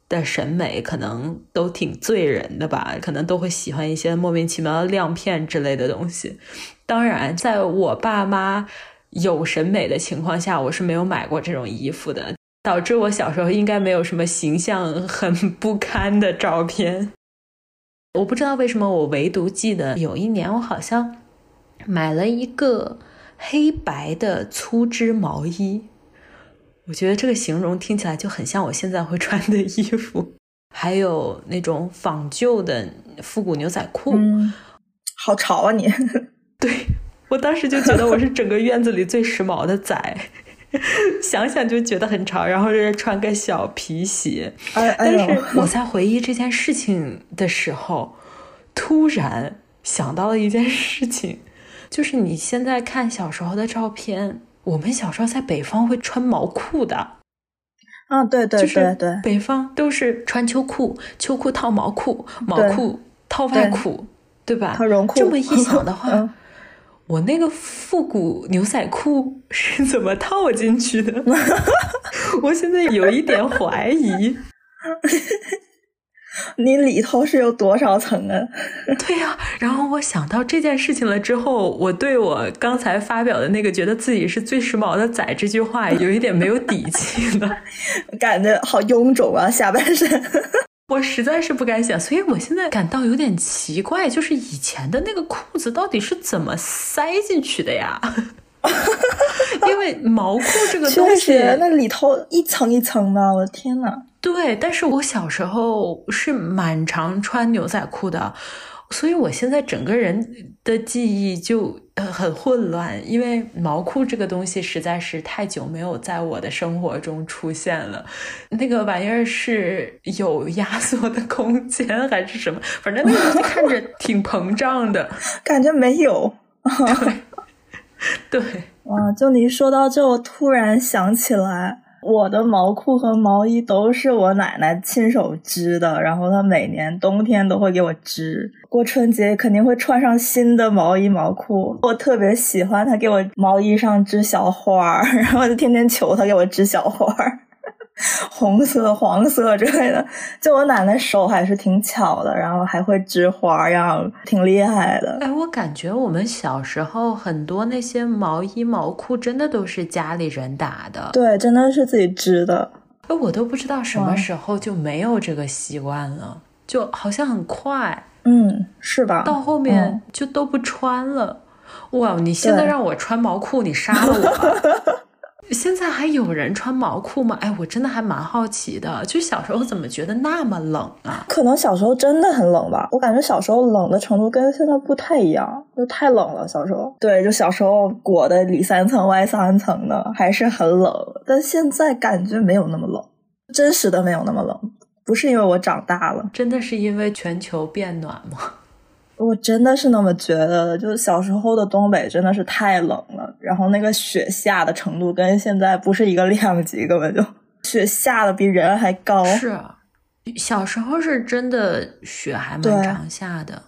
的审美可能都挺醉人的吧，可能都会喜欢一些莫名其妙的亮片之类的东西。当然，在我爸妈有审美的情况下，我是没有买过这种衣服的，导致我小时候应该没有什么形象很不堪的照片。我不知道为什么，我唯独记得有一年，我好像买了一个黑白的粗织毛衣。我觉得这个形容听起来就很像我现在会穿的衣服，还有那种仿旧的复古牛仔裤，好潮啊你！[laughs] 对我当时就觉得我是整个院子里最时髦的仔，[laughs] 想想就觉得很潮。然后是穿个小皮鞋，但是我在回忆这件事情的时候，突然想到了一件事情，就是你现在看小时候的照片。我们小时候在北方会穿毛裤的，啊，对对对对，北方都是穿秋裤，秋裤套毛裤，毛裤套外裤，对吧？绒裤。这么一想的话，[laughs] 我那个复古牛仔裤是怎么套进去的？[laughs] 我现在有一点怀疑。[laughs] 你里头是有多少层啊？[laughs] 对呀，然后我想到这件事情了之后，我对我刚才发表的那个觉得自己是最时髦的仔这句话有一点没有底气了，[laughs] 感觉好臃肿啊下半身。我实在是不敢想，所以我现在感到有点奇怪，就是以前的那个裤子到底是怎么塞进去的呀？[laughs] 因为毛裤这个东西，那里头一层一层的，我的天呐！对，但是我小时候是蛮常穿牛仔裤的，所以我现在整个人的记忆就很混乱，因为毛裤这个东西实在是太久没有在我的生活中出现了。那个玩意儿是有压缩的空间还是什么？反正那个东西看着挺膨胀的，[laughs] 感觉没有。[laughs] 对，哇！就你说到这，我突然想起来。我的毛裤和毛衣都是我奶奶亲手织的，然后她每年冬天都会给我织，过春节肯定会穿上新的毛衣毛裤。我特别喜欢她给我毛衣上织小花儿，[laughs] 然后我就天天求她给我织小花儿。红色、黄色之类的，就我奶奶手还是挺巧的，然后还会织花样，挺厉害的。哎，我感觉我们小时候很多那些毛衣毛裤，真的都是家里人打的。对，真的是自己织的。哎，我都不知道什么时候就没有这个习惯了，就好像很快。嗯，是吧？到后面就都不穿了。哇，你现在让我穿毛裤，你杀了我！[laughs] 现在还有人穿毛裤吗？哎，我真的还蛮好奇的。就小时候怎么觉得那么冷啊？可能小时候真的很冷吧。我感觉小时候冷的程度跟现在不太一样，就太冷了。小时候，对，就小时候裹的里三层外三层的，还是很冷。但现在感觉没有那么冷，真实的没有那么冷。不是因为我长大了，真的是因为全球变暖吗？我真的是那么觉得的，就是小时候的东北真的是太冷了，然后那个雪下的程度跟现在不是一个量级，根本就雪下的比人还高。是，小时候是真的雪还蛮常下的。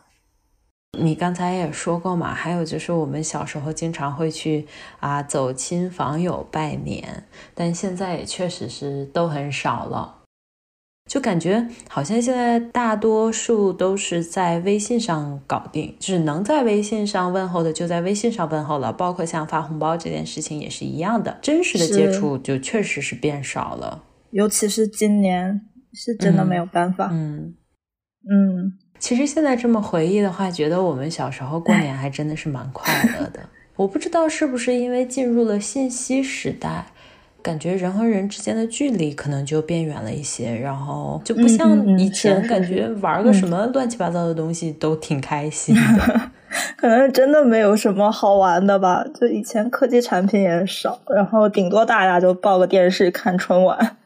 你刚才也说过嘛，还有就是我们小时候经常会去啊走亲访友拜年，但现在也确实是都很少了。就感觉好像现在大多数都是在微信上搞定，只能在微信上问候的就在微信上问候了，包括像发红包这件事情也是一样的，真实的接触就确实是变少了。尤其是今年，是真的没有办法。嗯嗯，其实现在这么回忆的话，觉得我们小时候过 [laughs] 年还真的是蛮快乐的。我不知道是不是因为进入了信息时代。感觉人和人之间的距离可能就变远了一些，然后就不像以前，感觉 [laughs] 玩个什么乱七八糟的东西都挺开心的。[laughs] 可能真的没有什么好玩的吧，就以前科技产品也少，然后顶多大家就抱个电视看春晚，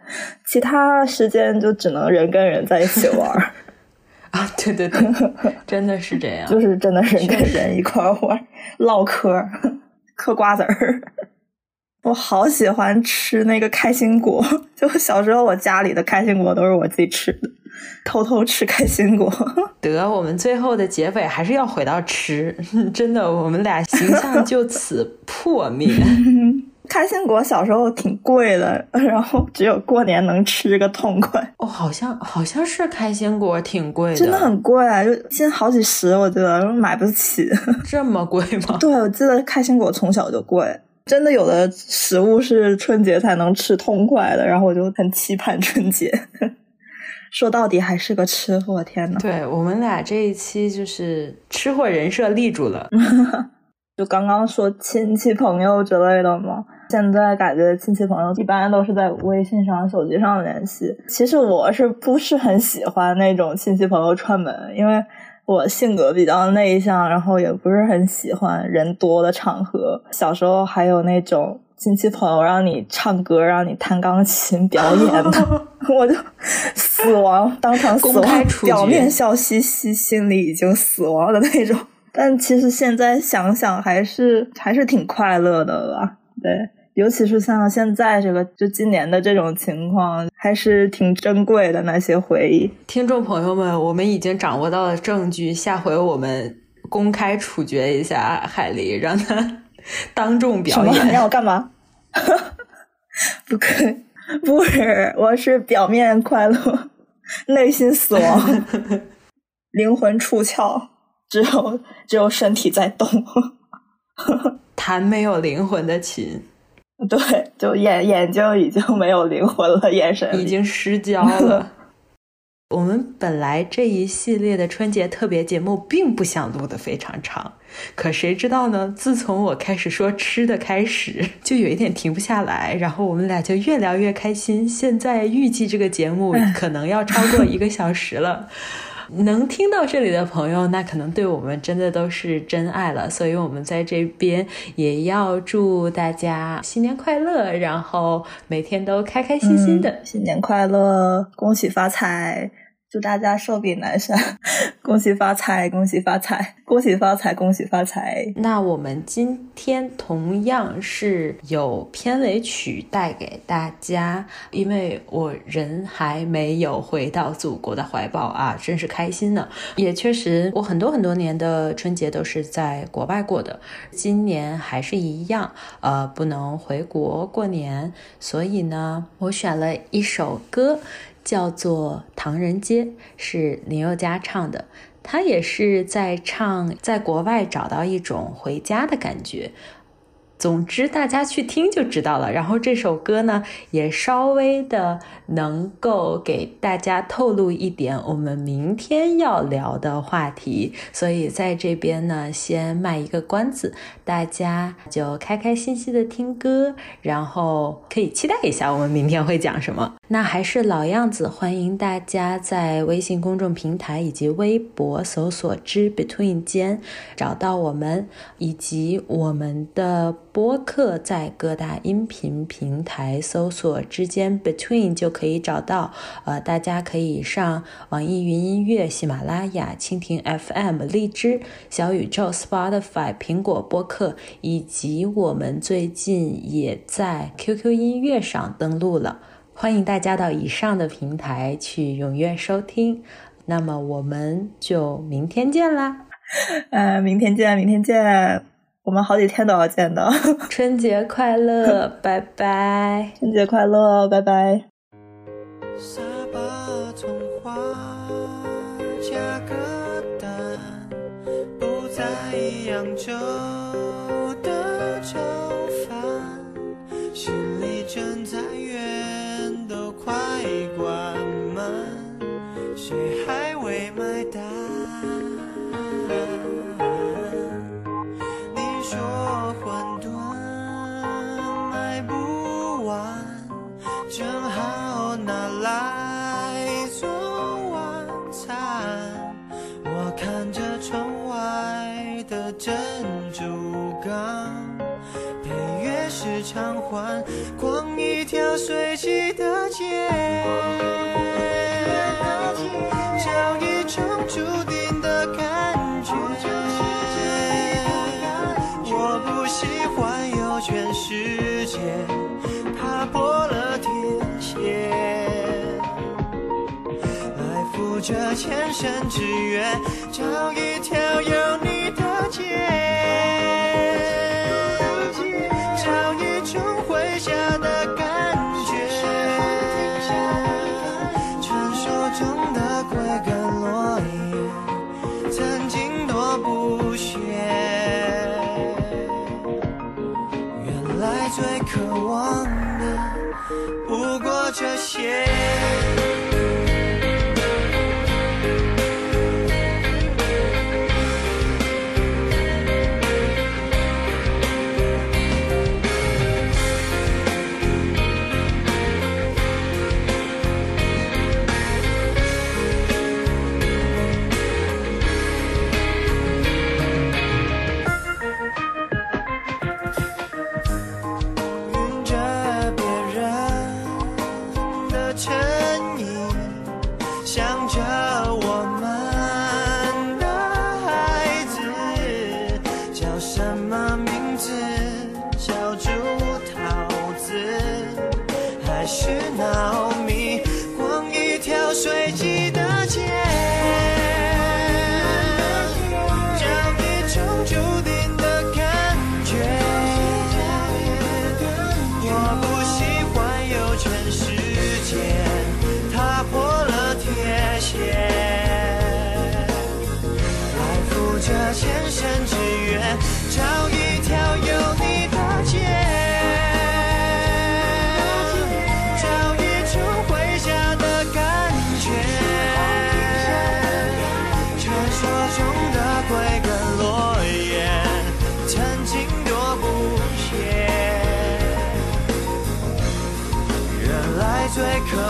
其他时间就只能人跟人在一起玩。[laughs] 啊，对对对，真的是这样，就是真的人跟人一块玩，唠嗑，嗑瓜子儿。我好喜欢吃那个开心果，[laughs] 就小时候我家里的开心果都是我自己吃的，偷偷吃开心果。[laughs] 得，我们最后的结尾还是要回到吃，[laughs] 真的，我们俩形象就此破灭。开心果小时候挺贵的，然后只有过年能吃个痛快。哦，好像好像是开心果挺贵的，真的很贵，啊就现在好几十，我觉得买不起。这么贵吗？对，我记得开心果从小就贵。真的有的食物是春节才能吃痛快的，然后我就很期盼春节。[laughs] 说到底还是个吃货，天呐！对我们俩这一期就是吃货人设立住了。[laughs] 就刚刚说亲戚朋友之类的嘛，现在感觉亲戚朋友一般都是在微信上、手机上联系。其实我是不是很喜欢那种亲戚朋友串门，因为。我性格比较内向，然后也不是很喜欢人多的场合。小时候还有那种亲戚朋友让你唱歌、让你弹钢琴表演的，[laughs] 我就死亡，当场死亡，表面笑嘻嘻，心里已经死亡的那种。[laughs] 但其实现在想想，还是还是挺快乐的吧？对。尤其是像现在这个，就今年的这种情况，还是挺珍贵的那些回忆。听众朋友们，我们已经掌握到了证据，下回我们公开处决一下海狸，让他 [laughs] 当众表演。[laughs] 让我干嘛？[laughs] 不可以，不是，我是表面快乐，内心死亡，灵魂出窍，只有只有身体在动，弹没有灵魂的琴。[laughs] 对，就眼眼睛已经没有灵魂了，眼神已经失焦了。我们本来这一系列的春节特别节目并不想录的非常长，可谁知道呢？自从我开始说吃的开始，就有一点停不下来，然后我们俩就越聊越开心。现在预计这个节目可能要超过一个小时了。能听到这里的朋友，那可能对我们真的都是真爱了。所以，我们在这边也要祝大家新年快乐，然后每天都开开心心的。新年快乐，恭喜发财。祝大家寿比南山，恭喜发财，恭喜发财，恭喜发财，恭喜发财。那我们今天同样是有片尾曲带给大家，因为我人还没有回到祖国的怀抱啊，真是开心呢。也确实，我很多很多年的春节都是在国外过的，今年还是一样，呃，不能回国过年，所以呢，我选了一首歌。叫做《唐人街》，是林宥嘉唱的。他也是在唱在国外找到一种回家的感觉。总之，大家去听就知道了。然后这首歌呢，也稍微的能够给大家透露一点我们明天要聊的话题。所以在这边呢，先卖一个关子，大家就开开心心的听歌，然后可以期待一下我们明天会讲什么。[laughs] 那还是老样子，欢迎大家在微信公众平台以及微博搜索“之 Between 间”找到我们，以及我们的。播客在各大音频平台搜索“之间 Between” 就可以找到。呃，大家可以上网易云音乐、喜马拉雅、蜻蜓 FM、荔枝、小宇宙、Spotify、苹果播客，以及我们最近也在 QQ 音乐上登录了。欢迎大家到以上的平台去踊跃收听。那么我们就明天见啦！[laughs] 呃，明天见，明天见。我们好几天都要见的，[laughs] 春节快乐，[laughs] 拜拜！春节快乐，拜拜！正好拿来做晚餐。我看着窗外的珍珠港，配乐是长欢。逛一条随机的街，找一种注定的感觉。我不喜欢有全世界，踏破。这前生之约，找一条有你的街，找一种回家的感觉，传说中的归根落叶，曾经多不屑，原来最渴望的不过这些。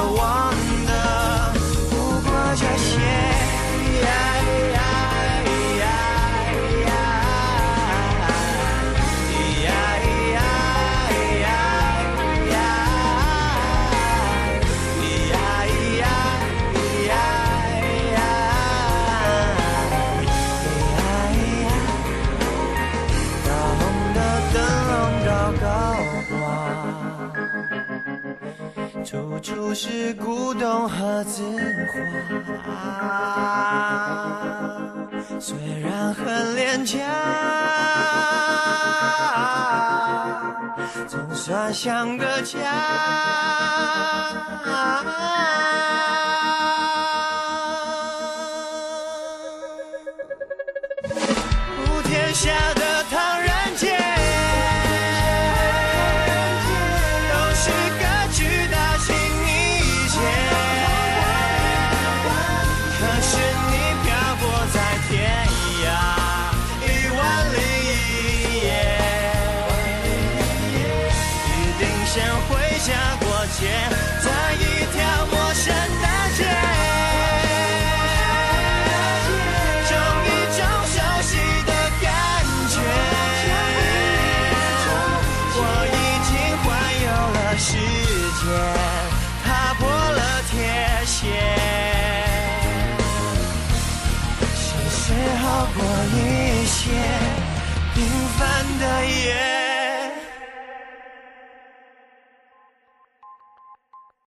我望。处处是古董和字画，虽然很廉价，总算像个家。普天下